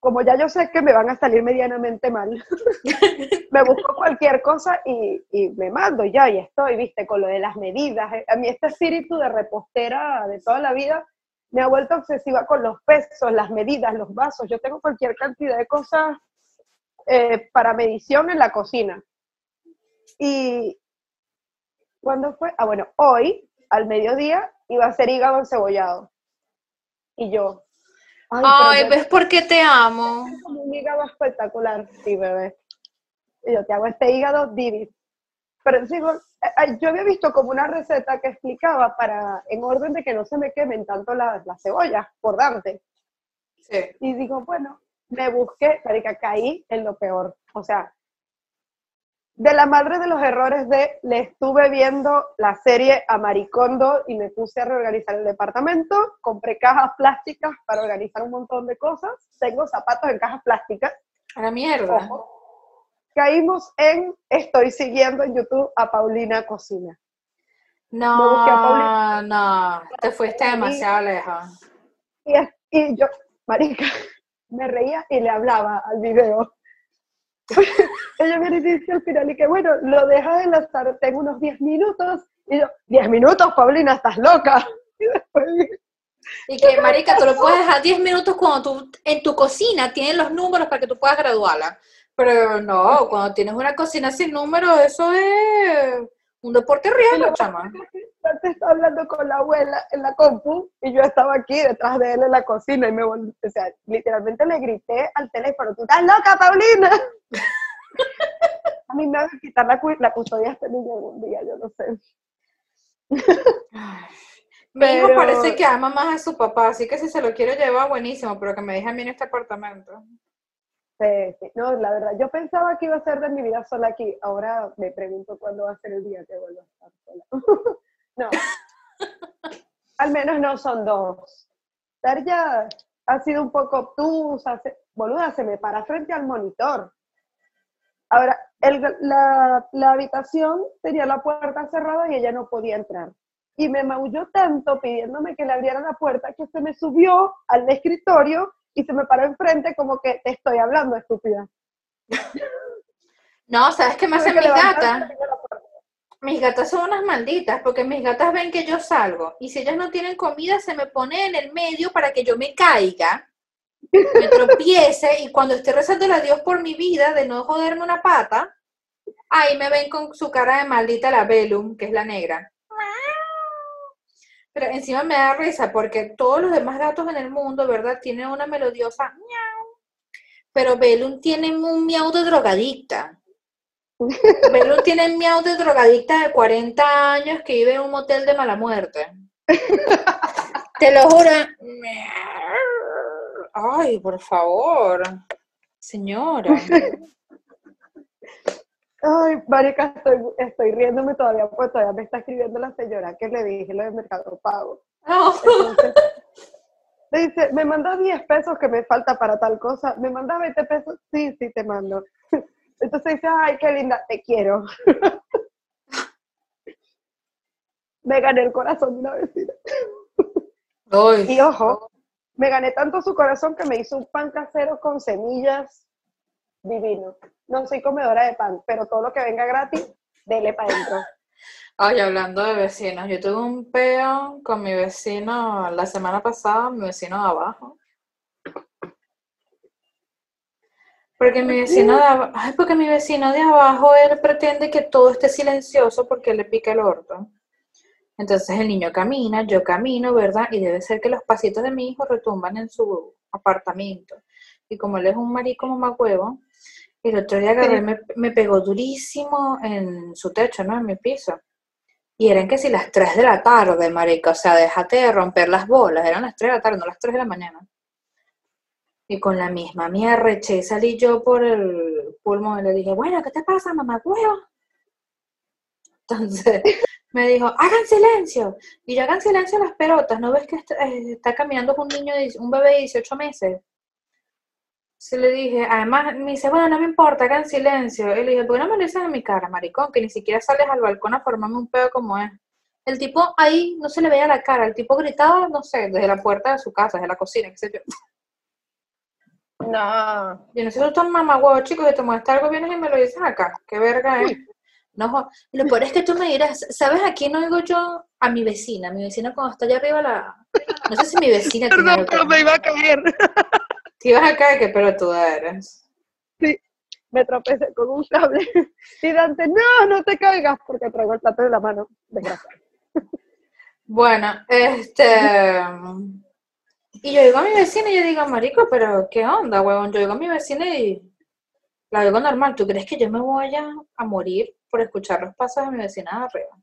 como ya yo sé que me van a salir medianamente mal, me busco cualquier cosa y, y me mando ya, y estoy, viste, con lo de las medidas. A mí este espíritu de repostera de toda la vida me ha vuelto obsesiva con los pesos, las medidas, los vasos. Yo tengo cualquier cantidad de cosas eh, para medición en la cocina. Y, ¿cuándo fue? Ah, bueno, hoy, al mediodía, iba a ser hígado encebollado. Y yo, ay, ¿ves por qué te amo? como un hígado espectacular, sí, bebé. Y yo te hago este hígado divis. Pero digo, eh, eh, yo había visto como una receta que explicaba para, en orden de que no se me quemen tanto las, las cebollas, por darte. Sí. Y digo, bueno, me busqué, marica, caí en lo peor. O sea, de la madre de los errores de, le estuve viendo la serie a Maricondo y me puse a reorganizar el departamento, compré cajas plásticas para organizar un montón de cosas, tengo zapatos en cajas plásticas, A la mierda. ojo. Caímos en, estoy siguiendo en YouTube a Paulina Cocina. Me No, Paulina. no, te fuiste demasiado lejos. Y, y yo, marica, me reía y le hablaba al video. Ella viene y dice al final, y que bueno, lo dejas en la sartén unos 10 minutos. Y yo, 10 minutos, Paulina, estás loca. Y después, Y que, marica, tú lo puedes dejar 10 minutos cuando tú en tu cocina tienen los números para que tú puedas graduarla. Pero no, cuando tienes una cocina sin números, eso es un deporte riesgo, chama. estaba hablando con la abuela en la compu y yo estaba aquí detrás de él en la cocina y me volví, o sea, literalmente le grité al teléfono, tú estás loca, Paulina. A mí me van a quitar la, la custodia de este niño algún día, yo no sé. Mi hijo Pero- parece que ama más a su papá, así que si se lo quiero llevar, buenísimo, pero que me deje a mí en este apartamento. No, la verdad, yo pensaba que iba a ser de mi vida sola aquí. Ahora me pregunto cuándo va a ser el día que vuelva a estar sola. no. Al menos no son dos. Tarja ha sido un poco obtusa, se- boluda, se me para frente al monitor. Ahora, la, la habitación tenía la puerta cerrada y ella no podía entrar. Y me maulló tanto pidiéndome que le abriera la puerta que se me subió al escritorio y se me paró enfrente como que te estoy hablando, estúpida. No, ¿sabes qué me hacen mis gatas? Mis gatas son unas malditas, porque mis gatas ven que yo salgo, y si ellas no tienen comida, se me pone en el medio para que yo me caiga, me tropiece, y cuando esté rezando a Dios por mi vida, de no joderme una pata, ahí me ven con su cara de maldita la Velum, que es la negra. Pero encima me da risa, porque todos los demás gatos en el mundo, ¿verdad? Tienen una melodiosa miau, pero Velum tiene un miau de drogadicta. Belu tiene el miau de drogadicta de 40 años que vive en un motel de mala muerte. Te lo juro. Ay, por favor. Señora. Ay, marica, estoy, estoy riéndome todavía, pues todavía me está escribiendo la señora que le dije lo de Mercado Pago. Entonces, le dice, me manda 10 pesos que me falta para tal cosa. ¿Me manda 20 pesos? Sí, sí, te mando. Entonces dice, ay, qué linda, te quiero. me gané el corazón de una vecina. Y ojo, me gané tanto su corazón que me hizo un pan casero con semillas divino. No soy comedora de pan, pero todo lo que venga gratis, dele para adentro. Ay, hablando de vecinos, yo tuve un peo con mi vecino la semana pasada, mi vecino de abajo. Porque mi vecino de abajo, ay, porque mi vecino de abajo, él pretende que todo esté silencioso porque le pica el orto. Entonces el niño camina, yo camino, ¿verdad? Y debe ser que los pasitos de mi hijo retumban en su apartamento. Y como él es un marico mamacuevo, el otro día y me, me pegó durísimo en su techo, ¿no? En mi piso. Y eran que si las 3 de la tarde, marica, o sea, déjate de romper las bolas, eran las 3 de la tarde, no las 3 de la mañana. Y con la misma arreché y salí yo por el pulmón y le dije, bueno, ¿qué te pasa, mamá huevo? Entonces me dijo, hagan silencio. Y yo hagan silencio las pelotas, ¿no ves que está, eh, está caminando con un niño, un bebé de 18 meses? Se le dije, además me dice, bueno, no me importa, hagan silencio. Y le dije, ¿por qué no me lo dices en mi cara, maricón? Que ni siquiera sales al balcón a formarme un pedo como es. El tipo ahí no se le veía la cara, el tipo gritaba, no sé, desde la puerta de su casa, desde la cocina, qué sé yo. No. Yo no sé si tú tan mamagüevo, chicos, que te molesta algo, vienes y me lo dices acá. Qué verga es. No, lo peor es que tú me dirás, ¿sabes a quién oigo yo? A mi vecina. Mi vecina cuando está allá arriba la... No sé si mi vecina Perdón, pero me iba a caer. Te ibas a caer, qué pelotuda eres. Me tropecé con un cable. Y Dante, no, no te caigas, porque traigo el plato en la mano. Bueno, este... Y yo digo a mi vecina y yo digo, marico, pero ¿qué onda, huevón? Yo digo a mi vecina y la digo normal. ¿Tú crees que yo me voy a, a morir por escuchar los pasos de mi vecina de arriba?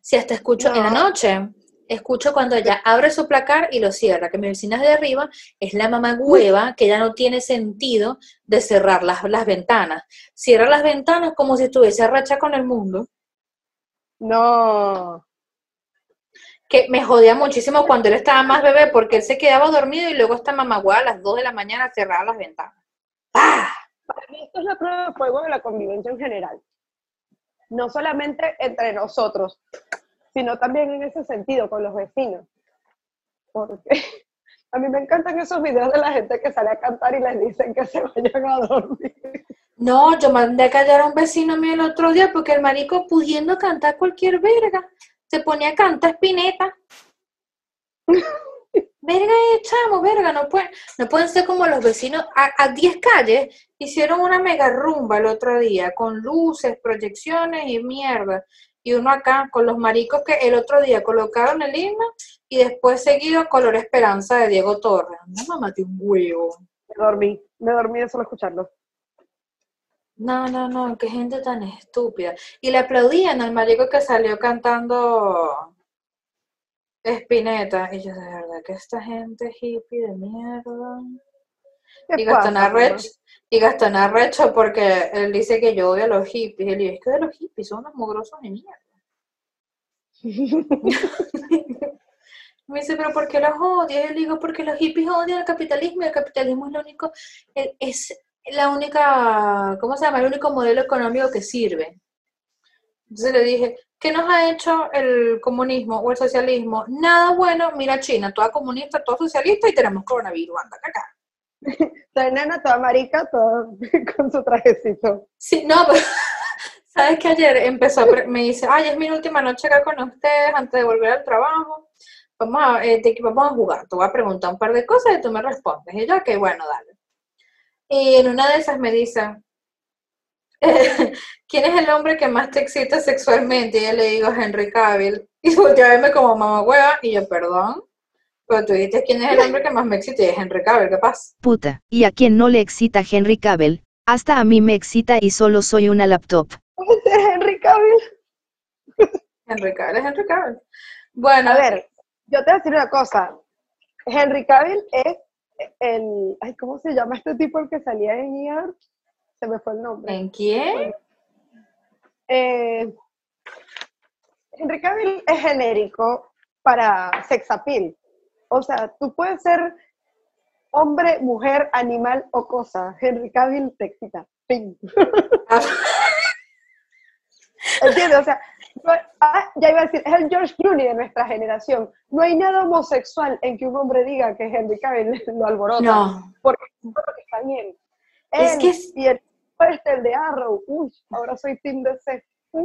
Si hasta escucho en la No. noche, escucho cuando ella abre su placar y lo cierra, que mi vecina de arriba es la mamá hueva que ya no tiene sentido de cerrar las, las ventanas. Cierra las ventanas como si estuviese racha con el mundo. No. que me jodía muchísimo cuando él estaba más bebé porque él se quedaba dormido y luego esta mamagüea a las 2 de la mañana cerraba las ventanas. ¡Ah! Para mí esto es la prueba de fuego de la convivencia en general. No solamente entre nosotros, sino también en ese sentido con los vecinos. Porque a mí me encantan esos videos de la gente que sale a cantar y les dicen que se vayan a dormir. No, yo mandé a callar a un vecino mío el otro día porque el marico pudiendo cantar cualquier verga, se ponía a cantar espineta. Verga, eh, chamo, verga, no pueden, no pueden ser como los vecinos. A, a 10 calles hicieron una mega rumba el otro día, con luces, proyecciones y mierda. Y uno acá con los maricos que el otro día colocaron el himno y después seguido Color Esperanza de Diego Torres. No, mamate un huevo. Me dormí, me dormí de solo escucharlo. No, no, no, qué gente tan estúpida. Y le aplaudían al marico que salió cantando Espineta. Y yo, de verdad, que esta gente hippie de mierda. ¿Qué Y Gastón pasa, Arrech, y Gastón Arrecho porque él dice que yo odio a los hippies. Y él dice, es que de los hippies son unos mugrosos de mierda. Me dice, pero ¿por qué los odias? Y yo le digo, porque los hippies odian el capitalismo y el capitalismo es lo único, es la única, ¿cómo se llama? El único modelo económico que sirve. Entonces le dije, ¿qué nos ha hecho el comunismo o el socialismo? Nada bueno, mira China, toda comunista, toda socialista y tenemos coronavirus, anda acá. La nena toda marica, toda con su trajecito. Sí, no, pero sabes que ayer empezó, me dice, ay, es mi última noche acá con ustedes antes de volver al trabajo. Vamos a, eh, te- vamos a jugar, te voy a preguntar un par de cosas y tú me respondes. Y yo, que bueno, dale. Y en una de esas me dice, ¿quién es el hombre que más te excita sexualmente? Y yo le digo, Henry Cavill. Y volteó a verme como mamá hueva, y yo, perdón, pero tú dijiste quién es el hombre que más me excita y es Henry Cavill, ¿qué pasa? Puta, y a quien no le excita Henry Cavill, hasta a mí me excita y solo soy una laptop. Ese es Henry Cavill. Henry Cavill es Henry Cavill. Bueno, A ver, yo te voy a decir una cosa. Henry Cavill es el, ay, ¿cómo se llama este tipo el que salía en ER? Se me fue el nombre. ¿en quién? eh, Henry Cavill es genérico para sex appeal. O sea, tú puedes ser hombre, mujer, animal o cosa. Henry Cavill te excita. Fin. ¿Entiendes? O sea, no- ah, ya iba a decir, es el George Clooney de nuestra generación. No hay nada homosexual en que un hombre diga que Henry Cavill lo alborota. No. Porque está bien. Es Él que es- y el, este, el de Arrow. Uy, ahora soy Team DC. Mm,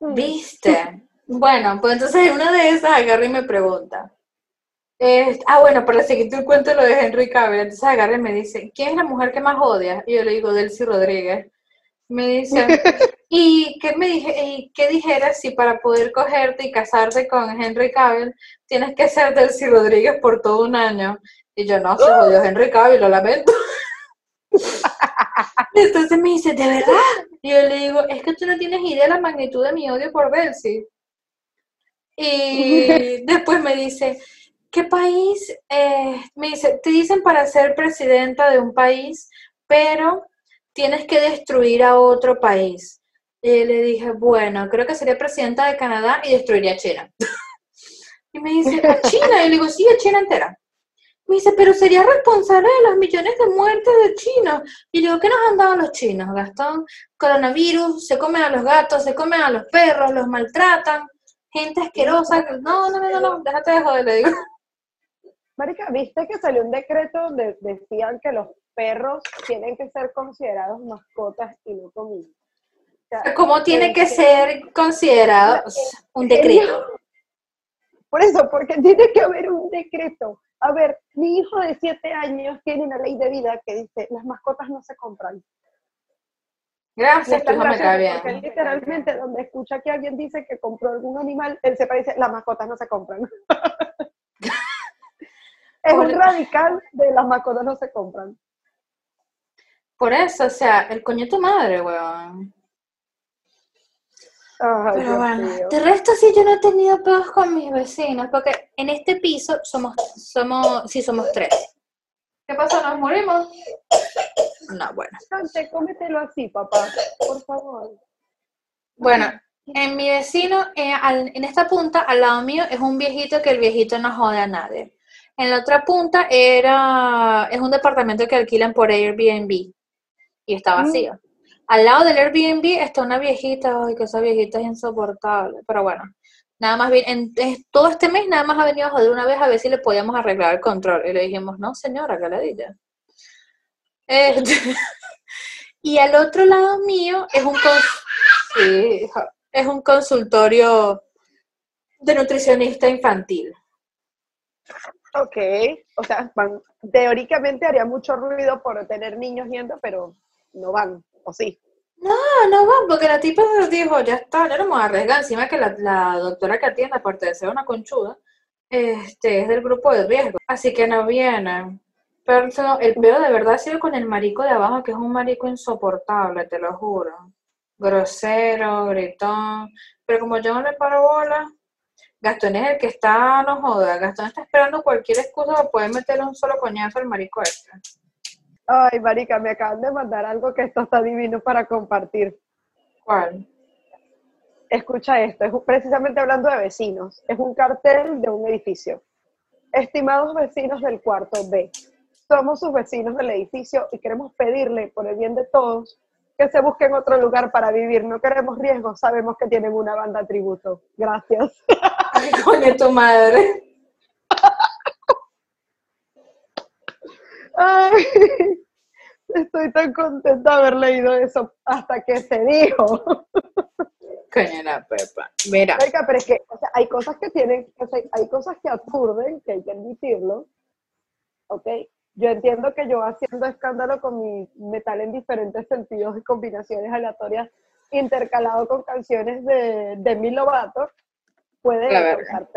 mm. ¿Viste? Bueno, pues entonces en una de esas agarra y me pregunta. Ah, bueno, para seguirte el cuento lo de Henry Cavill, entonces agarra y me dice, ¿quién es la mujer que más odias? Y yo le digo, Delcy Rodríguez. Me dice, ¿y qué me dije, y qué dijeras si para poder cogerte y casarte con Henry Cavill tienes que ser Delcy Rodríguez por todo un año? Y yo, no, se jodió Henry Cavill, lo lamento. Entonces me dice, ¿de verdad? Y yo le digo, es que tú no tienes idea de la magnitud de mi odio por Delcy. Y después me dice, ¿qué país? eh, me dice, te dicen para ser presidenta de un país, pero tienes que destruir a otro país. Y le dije, bueno, creo que sería presidenta de Canadá y destruiría a China. Y me dice, ¿a China? Y le digo, sí, a China entera. Me dice, pero sería responsable de los millones de muertes de chinos. Y le digo, ¿qué nos han dado los chinos, Gastón? Coronavirus, se comen a los gatos, se comen a los perros, los maltratan, gente asquerosa. que- No, no, no, no, no, déjate de joder, le digo. Marica, ¿viste que salió un decreto donde decían que los perros tienen que ser considerados mascotas y no comida? O sea, ¿Cómo tiene que ser considerado un decreto? Por eso, porque tiene que haber un decreto. A ver, mi hijo de siete años tiene una ley de vida que dice, las mascotas no se compran. Gracias, tu me porque bien. literalmente donde escucha que alguien dice que compró algún animal, él se parece, las mascotas no se compran. es un radical de las mascotas no se compran. Por eso, o sea, el coño de tu madre, weón. Ay, Pero Dios bueno, mío. de resto sí yo no he tenido pedos con mis vecinos, porque en este piso somos, somos, sí somos tres. ¿Qué pasó? ¿Nos morimos? No, bueno. Dante, cómetelo así, papá, por favor. Bueno, en mi vecino, eh, al- en esta punta, al lado mío, es un viejito que el viejito no jode a nadie. En la otra punta era, es un departamento que alquilan por Airbnb y está Mm. vacío. Al lado del Airbnb está una viejita, ay, que esa viejita es insoportable, pero bueno, nada más bien, en, es- todo este mes nada más ha venido a joder una vez a ver si le podíamos arreglar el control. Y le dijimos, no señora, que la diga. Este, y al otro lado mío es un, sí, es un consultorio de nutricionista infantil. Ok, o sea, van, teóricamente haría mucho ruido por tener niños yendo, pero no van, o sí. No, no va, porque la tipa dijo, ya está, no a arriesgar. Encima que la, la doctora que atiende, aparte de ser una conchuda, este, es del grupo de riesgo. Así que no viene. Pero el peor de verdad ha sido con el marico de abajo, que es un marico insoportable, te lo juro. Grosero, gritón. Pero como yo no le paro bola, Gastón es el que está, no joda. Gastón está esperando cualquier excusa para poder meterle un solo coñazo al marico este. Ay, marica, me acaban de mandar algo que esto está divino para compartir. ¿Cuál? Escucha esto, es precisamente hablando de vecinos. Es un cartel de un edificio. Estimados vecinos del cuarto B, somos sus vecinos del edificio y queremos pedirle, por el bien de todos, que se busquen otro lugar para vivir. No queremos riesgos, sabemos que tienen una banda tributo. Gracias. Ay, coño, tu madre. Ay, estoy tan contenta de haber leído eso hasta que se dijo. Coño, la pepa. Mira. Marica, pero es que o sea, hay cosas que tienen, o sea, hay cosas que aturden, que hay que admitirlo. ¿Ok? Yo entiendo que yo haciendo escándalo con mi metal en diferentes sentidos y combinaciones aleatorias, intercalado con canciones de, de mi Lovato, puede causar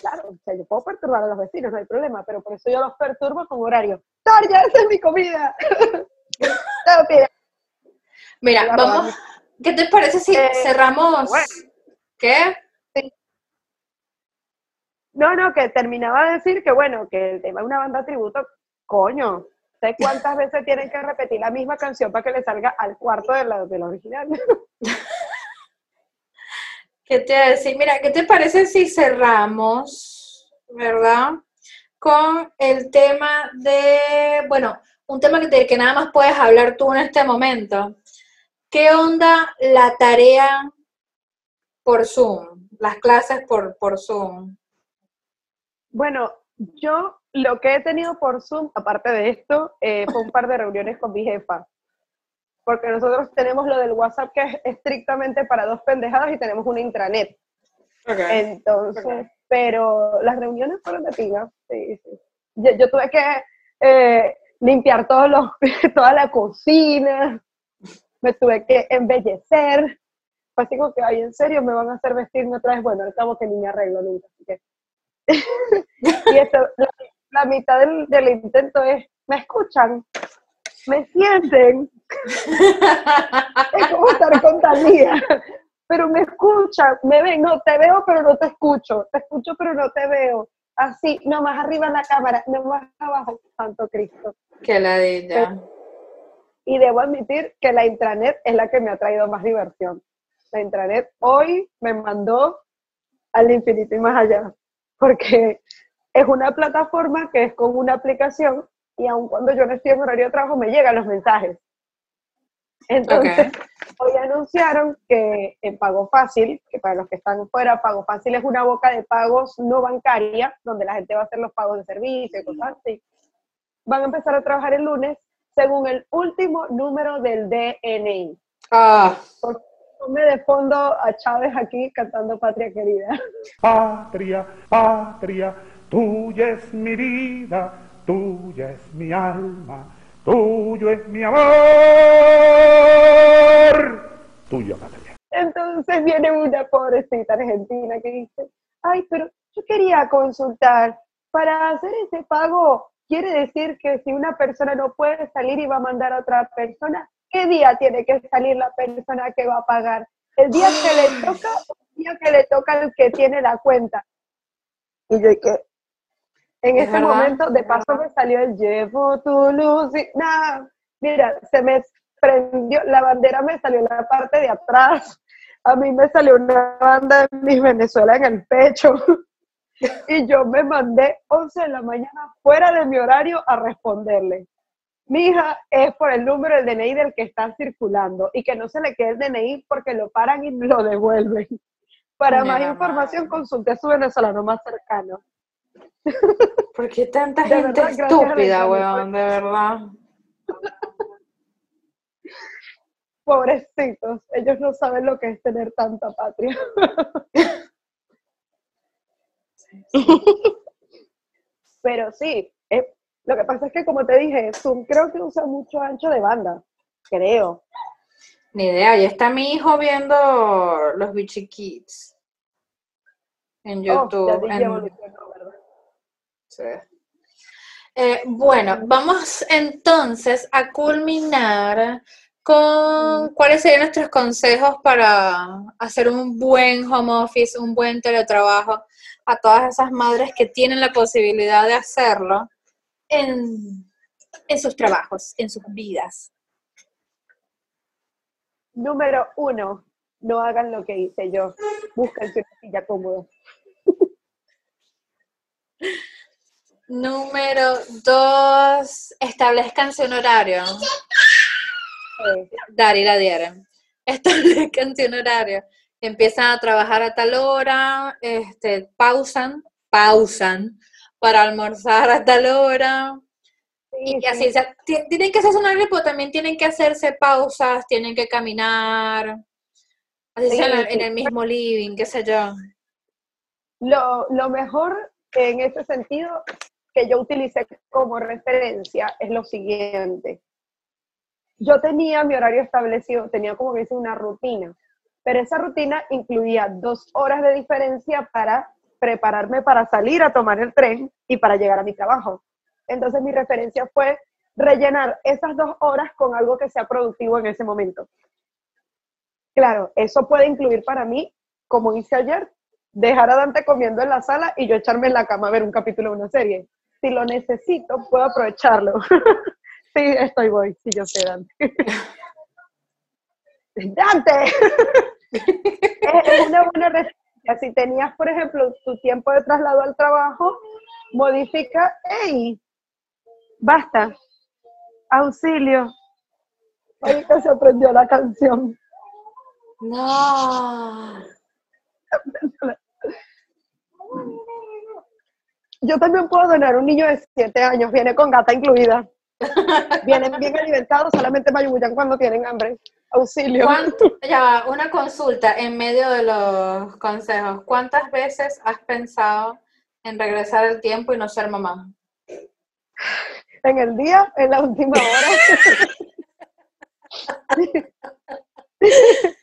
Claro, o sea, yo puedo perturbar a los vecinos, no hay problema, pero por eso yo los perturbo con horario. ¡Tarja, esa es mi comida! Mira, Mira, Ya, vamos. vamos. ¿Qué te parece si Eh, cerramos? bueno. ¿Qué? No, no, que terminaba de decir que bueno, que el tema de una banda tributo, coño, ¿sé cuántas veces tienen que repetir la misma canción para que le salga al cuarto de la, de la original? ¿Qué te decir? Mira, ¿qué te parece si cerramos, verdad? Con el tema de, bueno, un tema que, te- que nada más puedes hablar tú en este momento. ¿Qué onda la tarea por Zoom? Las clases por, por Zoom. Bueno, yo lo que he tenido por Zoom, aparte de esto, eh, fue un par de reuniones con mi jefa. Porque nosotros tenemos lo del WhatsApp que es estrictamente para dos pendejadas y tenemos una intranet. Entonces, pero las reuniones fueron de pinga. Sí, sí. Yo, yo tuve que eh, limpiar todos los, toda la cocina, me tuve que embellecer. Fue así como que, ay, en serio, me van a hacer vestirme otra vez. Bueno, al cabo que ni me arreglo nunca. Así que. y esto, la, mitad del, del intento es, ¿me escuchan? ¿Me sienten? es como estar con Talía. Pero me escuchan, me ven, no te veo, pero no te escucho. Te escucho, pero no te veo. Así, no más arriba en la cámara, no más abajo, Santo Cristo. Que la de Y debo admitir que la intranet es la que me ha traído más diversión. La intranet hoy me mandó al infinito y más allá, porque es una plataforma que es con una aplicación y aun cuando yo no estoy en horario de trabajo me llegan los mensajes. Entonces, hoy anunciaron que en Pago Fácil, que para los que están fuera, Pago Fácil es una boca de pagos no bancaria, donde la gente va a hacer los pagos de servicio y cosas así. Van a empezar a trabajar el lunes según el último número del DNI. Ah, Ponme de fondo a Chávez aquí cantando Patria Querida. Patria, patria, tuya es mi vida, tuya es mi alma, tuyo es mi amor. Tuya, patria. Entonces viene una pobrecita argentina que dice, ay, pero yo quería consultar, para hacer ese pago, quiere decir que si una persona no puede salir y va a mandar a otra persona, ¿qué día tiene que salir la persona que va a pagar? ¿El día que le toca o el día que le toca al que tiene la cuenta? Y yo que en Es ese verdad, momento, de paso me salió el llevo tu luz y nada, mira, se me prendió, la bandera me salió en la parte de atrás, a mí me salió una banda de Miss Venezuela en el pecho y yo me mandé 11 de la mañana fuera de mi horario a responderle. Mi hija es por el número del DNI del que está circulando y que no se le quede el DNI porque lo paran y lo devuelven. Para Mira, más información consulte a su venezolano más cercano. ¿por qué tanta De gente verdad, estúpida, weón? De verdad. Pobrecitos, ellos no saben lo que es tener tanta patria. Pero sí, es- lo que pasa es que como te dije, Zoom creo que usa mucho ancho de banda, creo. Ni idea, ya está mi hijo viendo los Bichi Kids en Oh, ya YouTube. Sí. Eh, bueno, vamos entonces a culminar con cuáles serían nuestros consejos para hacer un buen home office, un buen teletrabajo a todas esas madres que tienen la posibilidad de hacerlo en, en sus trabajos, en sus vidas. Número uno, no hagan lo que hice yo. Búsquense una silla cómoda. Número dos, establezcanse un horario. Eh, Dari la dieron. Establezcanse un horario. Empiezan a trabajar a tal hora, este, pausan, pausan para almorzar a tal hora. sí, Y así, sí. o sea, ti- tienen que hacerse un horario, pero también tienen que hacerse pausas, tienen que caminar, así sea en, Sí, el- en sí. el mismo living, qué sé yo. Lo, lo mejor en ese sentido que yo utilicé como referencia es lo siguiente. Yo tenía mi horario establecido, tenía como que dice una rutina, pero esa rutina incluía dos horas de diferencia para prepararme para salir a tomar el tren y para llegar a mi trabajo. Entonces mi referencia fue rellenar esas dos horas con algo que sea productivo en ese momento. Claro, eso puede incluir para mí, como hice ayer, dejar a Dante comiendo en la sala y yo echarme en la cama a ver un capítulo de una serie. Si lo necesito, puedo aprovecharlo. sí, estoy voy, sí, yo sé, Dante. ¡Dante! es una buena si tenías, por ejemplo, tu tiempo de traslado al trabajo, modifica, hey, basta, auxilio. Ahorita se aprendió la canción. No. Yo también puedo donar un niño de 7 años, viene con gata incluida. Vienen bien alimentados, solamente mayullan cuando tienen hambre. Auxilio. ¿Cuánto- ya una consulta en medio de los consejos. ¿Cuántas veces has pensado en regresar el tiempo y no ser mamá? En el día, en la última hora.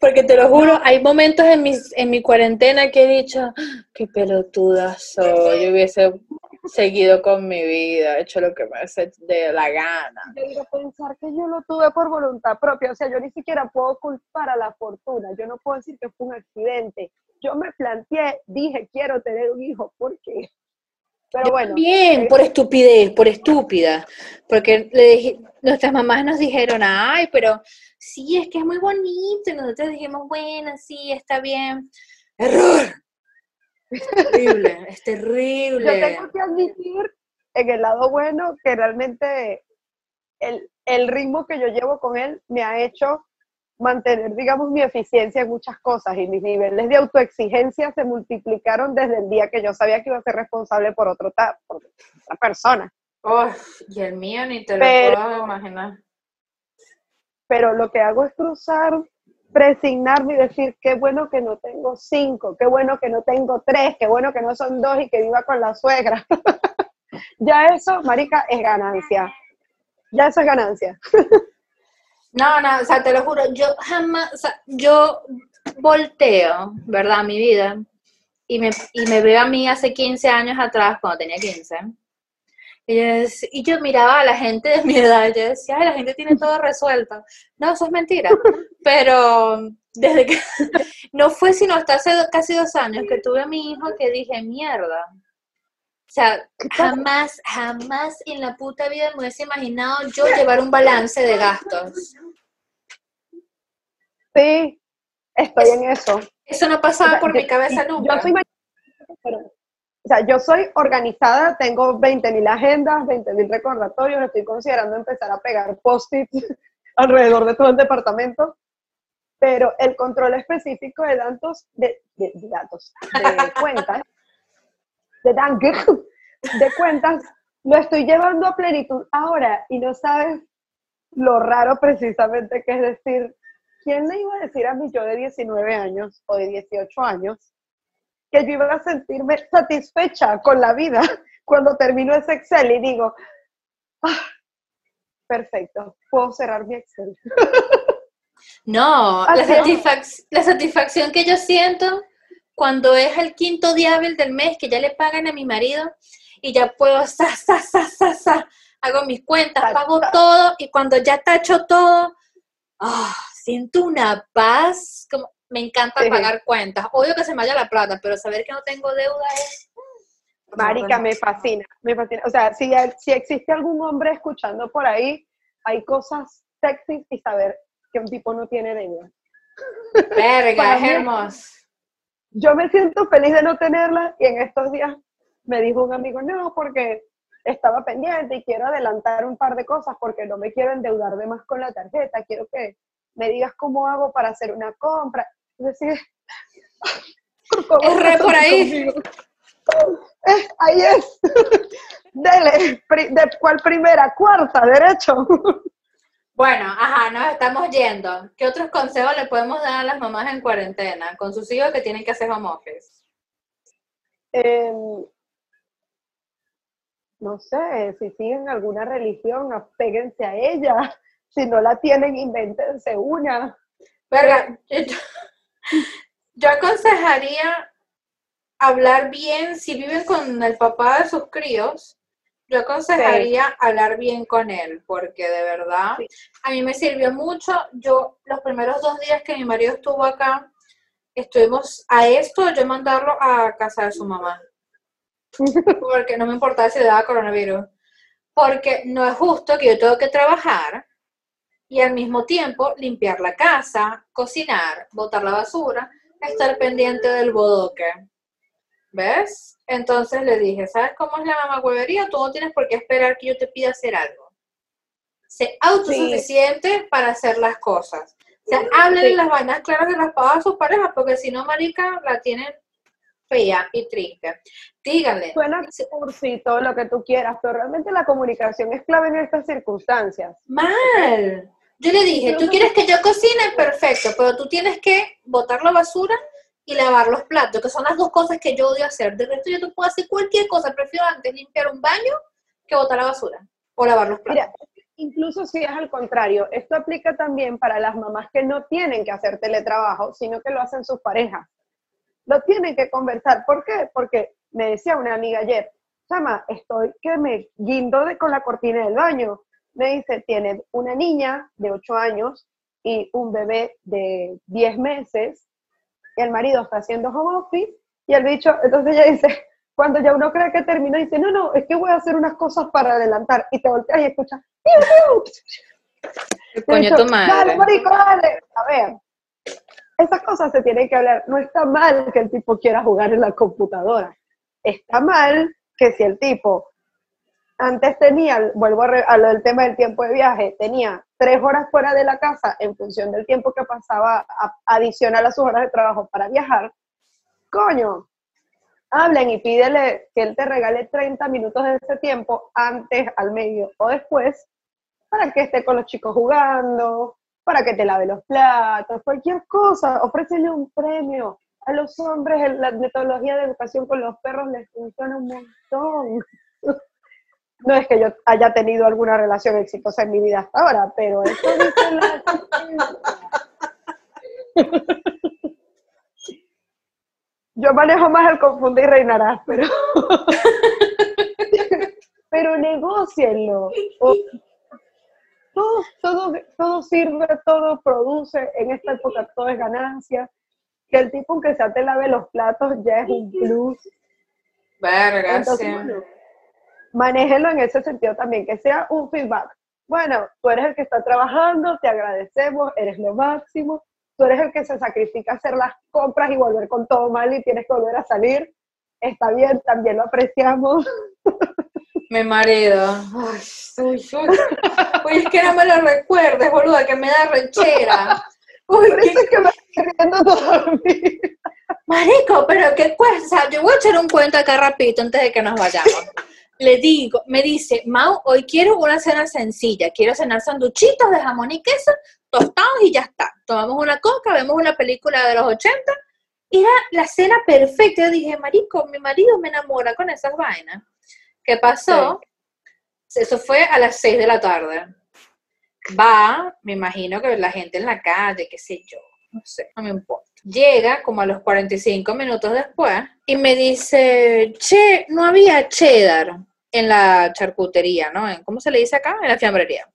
Porque te lo juro, hay momentos en, mis, en mi cuarentena que he dicho, "Ah, qué pelotuda soy, yo hubiese seguido con mi vida, hecho lo que me hace de la gana. Yo pensar que yo lo tuve por voluntad propia, o sea, yo ni siquiera puedo culpar a la fortuna, yo no puedo decir que fue un accidente. Yo me planteé, dije, quiero tener un hijo, ¿por qué? Pero bueno, Bien, por estupidez, por estúpida. Porque le dije- nuestras mamás nos dijeron, ay, pero sí, es que es muy bonito. Y nosotros dijimos, bueno, sí, está bien. ¡Error! Es terrible, es yo terrible. tengo que admitir, en el lado bueno, que realmente el, el ritmo que yo llevo con él me ha hecho mantener, digamos, mi eficiencia en muchas cosas y mis niveles de autoexigencia se multiplicaron desde el día que yo sabía que iba a ser responsable por, otro ta- por otra persona. Uf, y el mío ni te lo Pero- puedo imaginar. Pero lo que hago es cruzar, presignarme y decir, qué bueno que no tengo cinco, qué bueno que no tengo tres, qué bueno que no son dos y que viva con la suegra. ya eso, marica, es ganancia. Ya eso es ganancia. No, no, o sea, te lo juro, yo jamás, o sea, yo volteo, ¿verdad? Mi vida, y me, y me veo a mí hace 15 años atrás, cuando tenía 15, y yo, dec- y yo miraba a la gente de mi edad, yo decía, ay, la gente tiene todo resuelto. No, eso es mentira, pero desde que, no fue sino hasta hace casi dos años que tuve a mi hijo que dije, mierda. O sea, jamás, jamás en la puta vida me hubiese imaginado yo llevar un balance de gastos. Sí, estoy en eso. Eso no pasaba por yo- mi cabeza nunca. Yo soy, pero, o sea, yo soy organizada, tengo 20.000 agendas, 20.000 recordatorios, estoy considerando empezar a pegar post-its alrededor de todo el departamento, pero el control específico de datos, de, de- de datos, de cuentas, de danke, de cuentas, lo estoy llevando a plenitud ahora y no sabes lo raro precisamente que es decir, ¿quién le iba a decir a mí yo de 19 años o de 18 años que yo iba a sentirme satisfecha con la vida cuando termino ese Excel y digo, "Ah, perfecto, puedo cerrar mi Excel. No, la, satisfac- satisfacción que yo siento cuando es el quinto día hábil del mes que ya le pagan a mi marido y ya puedo, sa, sa, sa, sa, sa, hago mis cuentas, Ta, pago todo y cuando ya tacho todo, ah, siento una paz, como, me encanta Sí. pagar cuentas. Obvio que se me vaya la plata, pero saber que no tengo deuda es... Marica, me fascina, me fascina. O sea, si, si existe algún hombre escuchando por ahí, hay cosas sexy y saber que un tipo no tiene deuda. Verga, es hermoso. Yo me siento feliz de no tenerla y en estos días me dijo un amigo, no, porque estaba pendiente y quiero adelantar un par de cosas porque no me quiero endeudar de más con la tarjeta, quiero que me digas cómo hago para hacer una compra. Es decir, por favor, Es re por ahí. Eh, ahí es. Dele, ¿de cuál primera? Cuarta, derecho. Bueno, ajá, nos estamos yendo. ¿Qué otros consejos le podemos dar a las mamás en cuarentena con sus hijos que tienen que hacer home office? Em, no sé, si siguen alguna religión, apéguense a ella. Si no la tienen, invéntense una. Verga, yo, aconsejaría hablar bien, si viven con el papá de sus críos, yo aconsejaría hablar bien con él, porque de verdad Sí. a mí me sirvió mucho. Yo, los primeros dos días que mi marido estuvo acá, estuvimos a esto, yo mandarlo a casa de su mamá. Porque no me importaba si le daba coronavirus. Porque no es justo que yo tengo que trabajar y al mismo tiempo limpiar la casa, cocinar, botar la basura, estar pendiente del bodoque. ¿Ves? Entonces le dije, ¿sabes cómo es la mamagüevería? Tú no tienes por qué esperar que yo te pida hacer algo. Sé autosuficiente para hacer las cosas. O sea, háblenle Sí. las vainas claras de las pagas a sus parejas, porque si no, marica, la tienen fea y triste. Díganle. Suena cursi, todo lo que tú quieras, pero realmente la comunicación es clave en estas circunstancias. Mal. Yo le dije, tú quieres que yo cocine, perfecto, pero tú tienes que botar la basura y lavar los platos, que son las dos cosas que yo odio hacer. De resto yo te puedo hacer cualquier cosa, prefiero antes limpiar un baño que botar la basura o lavar los platos. Mira, incluso si es al contrario, esto aplica también para las mamás que no tienen que hacer teletrabajo, sino que lo hacen sus parejas. Lo tienen que conversar. ¿Por qué? Porque me decía una amiga ayer, Chama, estoy que me guindo de, con la cortina del baño. Me dice, tiene una niña de 8 años y un bebé de 10 meses. El marido está haciendo home office y el bicho, entonces ella dice, cuando ya uno cree que terminó, dice, no, no, es que voy a hacer unas cosas para adelantar. Y te volteas y escuchas, ¡piu, piu! Coño, tu madre. Dale, marico, dale. A ver, esas cosas se tienen que hablar. No está mal que el tipo quiera jugar en la computadora. Está mal que si el tipo antes tenía, vuelvo a, re- a lo del tema del tiempo de viaje, tenía tres horas fuera de la casa en función del tiempo que pasaba a- adicional a sus horas de trabajo para viajar, coño, hablen y pídele que él te regale 30 minutos de ese tiempo antes, al medio o después, para que esté con los chicos jugando, para que te lave los platos, cualquier cosa, ofrécele un premio. A los hombres la metodología de educación con los perros les funciona un montón. No es que yo haya tenido alguna relación exitosa en mi vida hasta ahora, pero eso dice la. Yo manejo más el confundir y reinarás, pero pero negócienlo. O- todo, todo, todo sirve, todo produce, en esta época todo es ganancia. Que el tipo aunque sea te lave los platos ya es un plus. Verga, Entonces, bueno, manéjenlo en ese sentido también, que sea un feedback. Bueno, tú eres el que está trabajando, te agradecemos, eres lo máximo. Tú eres el que se sacrifica a hacer las compras y volver con todo mal y tienes que volver a salir. Está bien, también lo apreciamos. Mi marido. Ay, uy, uy. Uy, es que no me lo recuerdes, boluda, que me da rechera. Uy, Por qué eso es que me estoy riendo todavía. Marico, pero qué cuesta. Yo voy a echar un cuento acá rapidito antes de que nos vayamos. Le digo, me dice, Mau, hoy quiero una cena sencilla. Quiero cenar sanduchitos de jamón y queso, tostados y ya está. Tomamos una coca, vemos una película de los 80. y Era la cena perfecta. Yo dije, Marico, mi marido me enamora con esas vainas. ¿Qué pasó? Eso fue a las 6 de la tarde. Va, me imagino que la gente en la calle, qué sé yo, no sé, no me importa. Llega como a los 45 minutos después y me dice, che, no había cheddar en la charcutería, ¿no? En- ¿Cómo se le dice acá? En la fiambrería.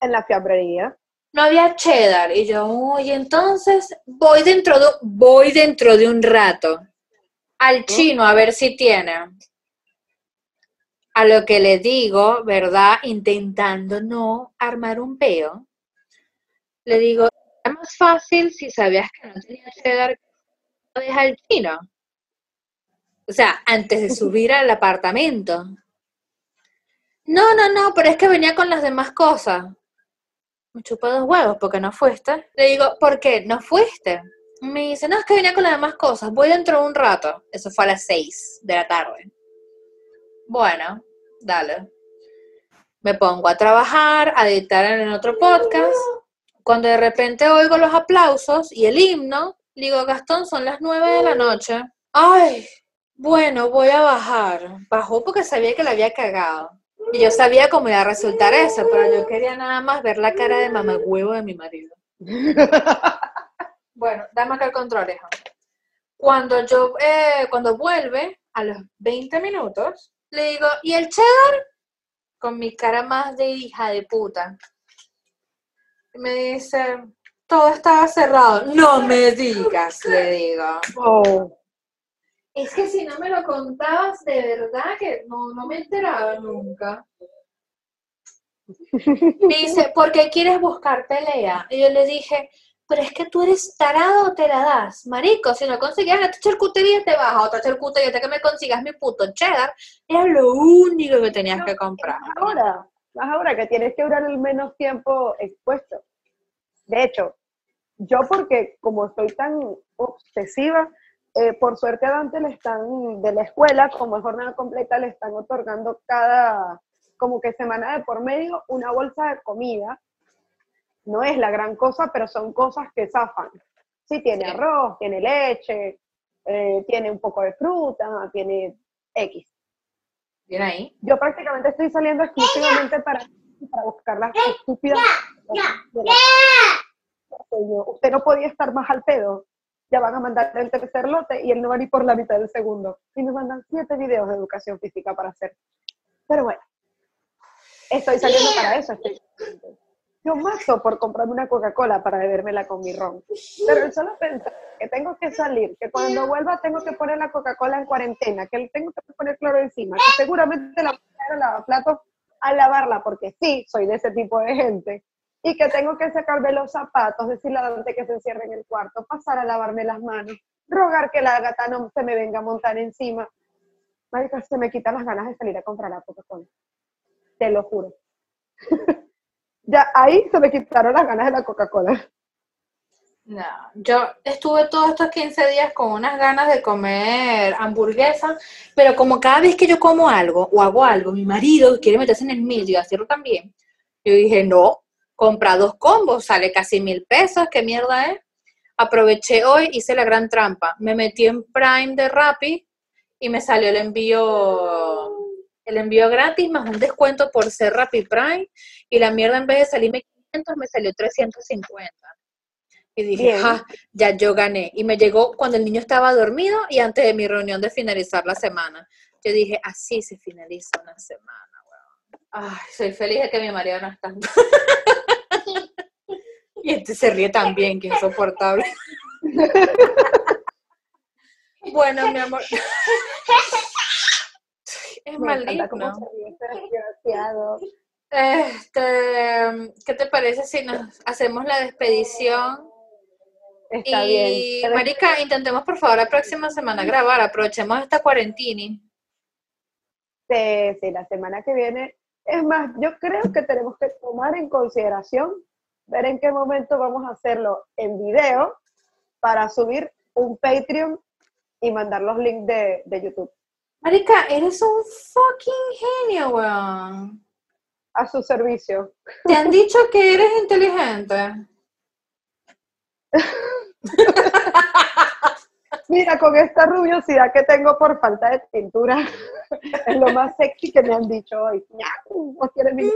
En la fiambrería. No había cheddar. Y yo, oye, entonces voy dentro de, voy dentro de un rato al chino a ver si tiene. A lo que le digo, ¿verdad? Intentando no armar un peo, le digo, era más fácil si sabías que no tenía cheddar, deja al chino. O sea, antes de subir al apartamento. No, no, no, pero es que venía con las demás cosas. Me chupó dos huevos porque no fuiste. Le digo, ¿por qué? ¿No fuiste? Me dice, no, es que venía con las demás cosas. Voy dentro de un rato. Eso fue a las seis de la tarde. Bueno, dale. Me pongo a trabajar, a editar en otro podcast. Cuando de repente oigo los aplausos y el himno, digo, Gastón, son las nueve de la noche. Ay, bueno, voy a bajar. Bajó porque sabía que la había cagado. Y yo sabía cómo iba a resultar eso, pero yo quería nada más ver la cara de mamagüevo de mi marido. Bueno, dame acá el control, hijo. Cuando yo, eh, cuando vuelve, a los 20 minutos, le digo, ¿y el cheddar? Con mi cara más de hija de puta. Y me dice, todo estaba cerrado. No me digas, le digo. Oh. Es que si no me lo contabas, de verdad que no, no me enteraba nunca. Me dice, ¿por qué quieres buscar pelea? Y yo le dije, pero es que tú eres tarado, te la das. Marico, si no conseguías esta charcutería, te vas a otra charcutería hasta que me consigas mi puto cheddar. Era lo único que tenías que comprar. Más ahora, más ahora que tienes que durar el menos tiempo expuesto. De hecho, yo porque como estoy tan obsesiva, eh, por suerte a Dante le están, de la escuela, como es jornada completa, le están otorgando cada, como que semana de por medio, una bolsa de comida. No es la gran cosa, pero son cosas que zafan. Sí, tiene Sí. arroz, tiene leche, eh, tiene un poco de fruta, tiene X. Bien ahí. Yo prácticamente estoy saliendo exclusivamente para, para buscar las estúpidas. Usted no podía estar más al pedo. Ya van a mandar el tercer lote y él no va ni por la mitad del segundo. Y nos mandan siete videos de educación física para hacer. Pero bueno, estoy saliendo para eso. Estoy... Yo mato por comprarme una Coca-Cola para bebérmela con mi ron. Pero el solo pensar que tengo que salir, que cuando vuelva tengo que poner la Coca-Cola en cuarentena, que tengo que poner cloro encima, que seguramente la voy a lavaplatos a lavarla, porque sí, soy de ese tipo de gente, y que tengo que sacarme los zapatos, decirle a Dante que se encierre en el cuarto, pasar a lavarme las manos, rogar que la gata no se me venga a montar encima. Marica, se me quitan las ganas de salir a comprar la Coca-Cola. Te lo juro. ya ahí se me quitaron las ganas de la Coca-Cola. No, yo estuve todos estos 15 días con unas ganas de comer hamburguesa, pero como cada vez que yo como algo o hago algo, mi marido quiere meterse en el medio y hacerlo también. Yo dije, no, compra dos combos, sale casi mil pesos, ¿qué mierda es? Aproveché hoy, hice la gran trampa, me metí en Prime de Rappi y me salió el envío, el envío gratis más un descuento por ser Rappi Prime y la mierda en vez de salirme 500 me salió 350. Y dije. "Ja, ya yo gané. Y me llegó cuando el niño estaba dormido y antes de mi reunión de finalizar la semana. Yo dije, así se finaliza una semana, weón. Ay, soy feliz de que mi marido no está. y este se ríe también, que insoportable. bueno, mi amor. es Me maligno. ríe este ¿qué te parece si nos hacemos la despedición? Está y, bien. Marica, intentemos por favor la próxima semana grabar, aprovechemos esta cuarentini. Sí, sí, la semana que viene. Es más, yo creo que tenemos que tomar en consideración, ver en qué momento vamos a hacerlo en video para subir un Patreon y mandar los links de, de YouTube Marica, eres un fucking genio, weón. a su servicio. Te han dicho que eres inteligente. Mira, con esta rubiosidad que tengo por falta de pintura, es lo más sexy que me han dicho hoy. ¿No quieres mi?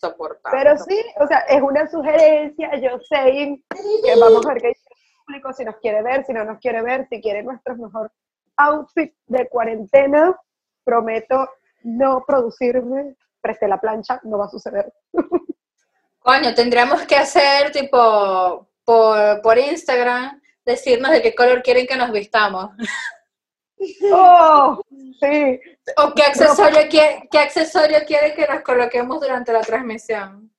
Soportable. Pero sí, o sea, es una sugerencia, yo sé que vamos a ver qué dice el público, si nos quiere ver, si no nos quiere ver, si quiere nuestro mejor outfit de cuarentena. Prometo no producirme, presté la plancha, no va a suceder. Coño, tendríamos que hacer tipo por, por Instagram, decirnos de qué color quieren que nos vistamos. ¡Oh! Sí, O qué accesorio, quiere, qué accesorio quiere que nos coloquemos durante la transmisión.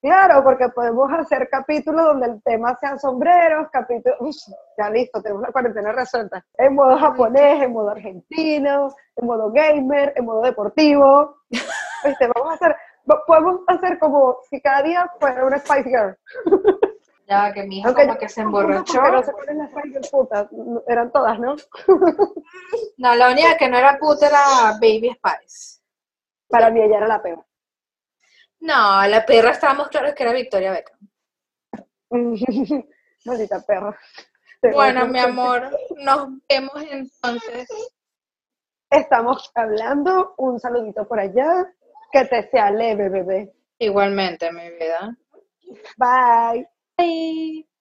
claro, porque podemos hacer capítulos donde el tema sean sombreros, capítulos, Uf, ya listo, tenemos la cuarentena resuelta. En modo japonés, en modo argentino, en modo gamer, en modo deportivo. Este, vamos a hacer, po- podemos hacer como si cada día fuera una Spice Girl. Ya que mi hija Aunque como que se emborrachó. eran todas, ¿no? No, la única que no era puta era Baby Spice. Para mí ella era la peor. No, la perra estábamos claros que era Victoria Beckham. Maldita perra. Bueno, mi amor, nos vemos entonces. Estamos hablando, un saludito por allá, que te sea leve, bebé. Igualmente, mi vida. Bye. Bye.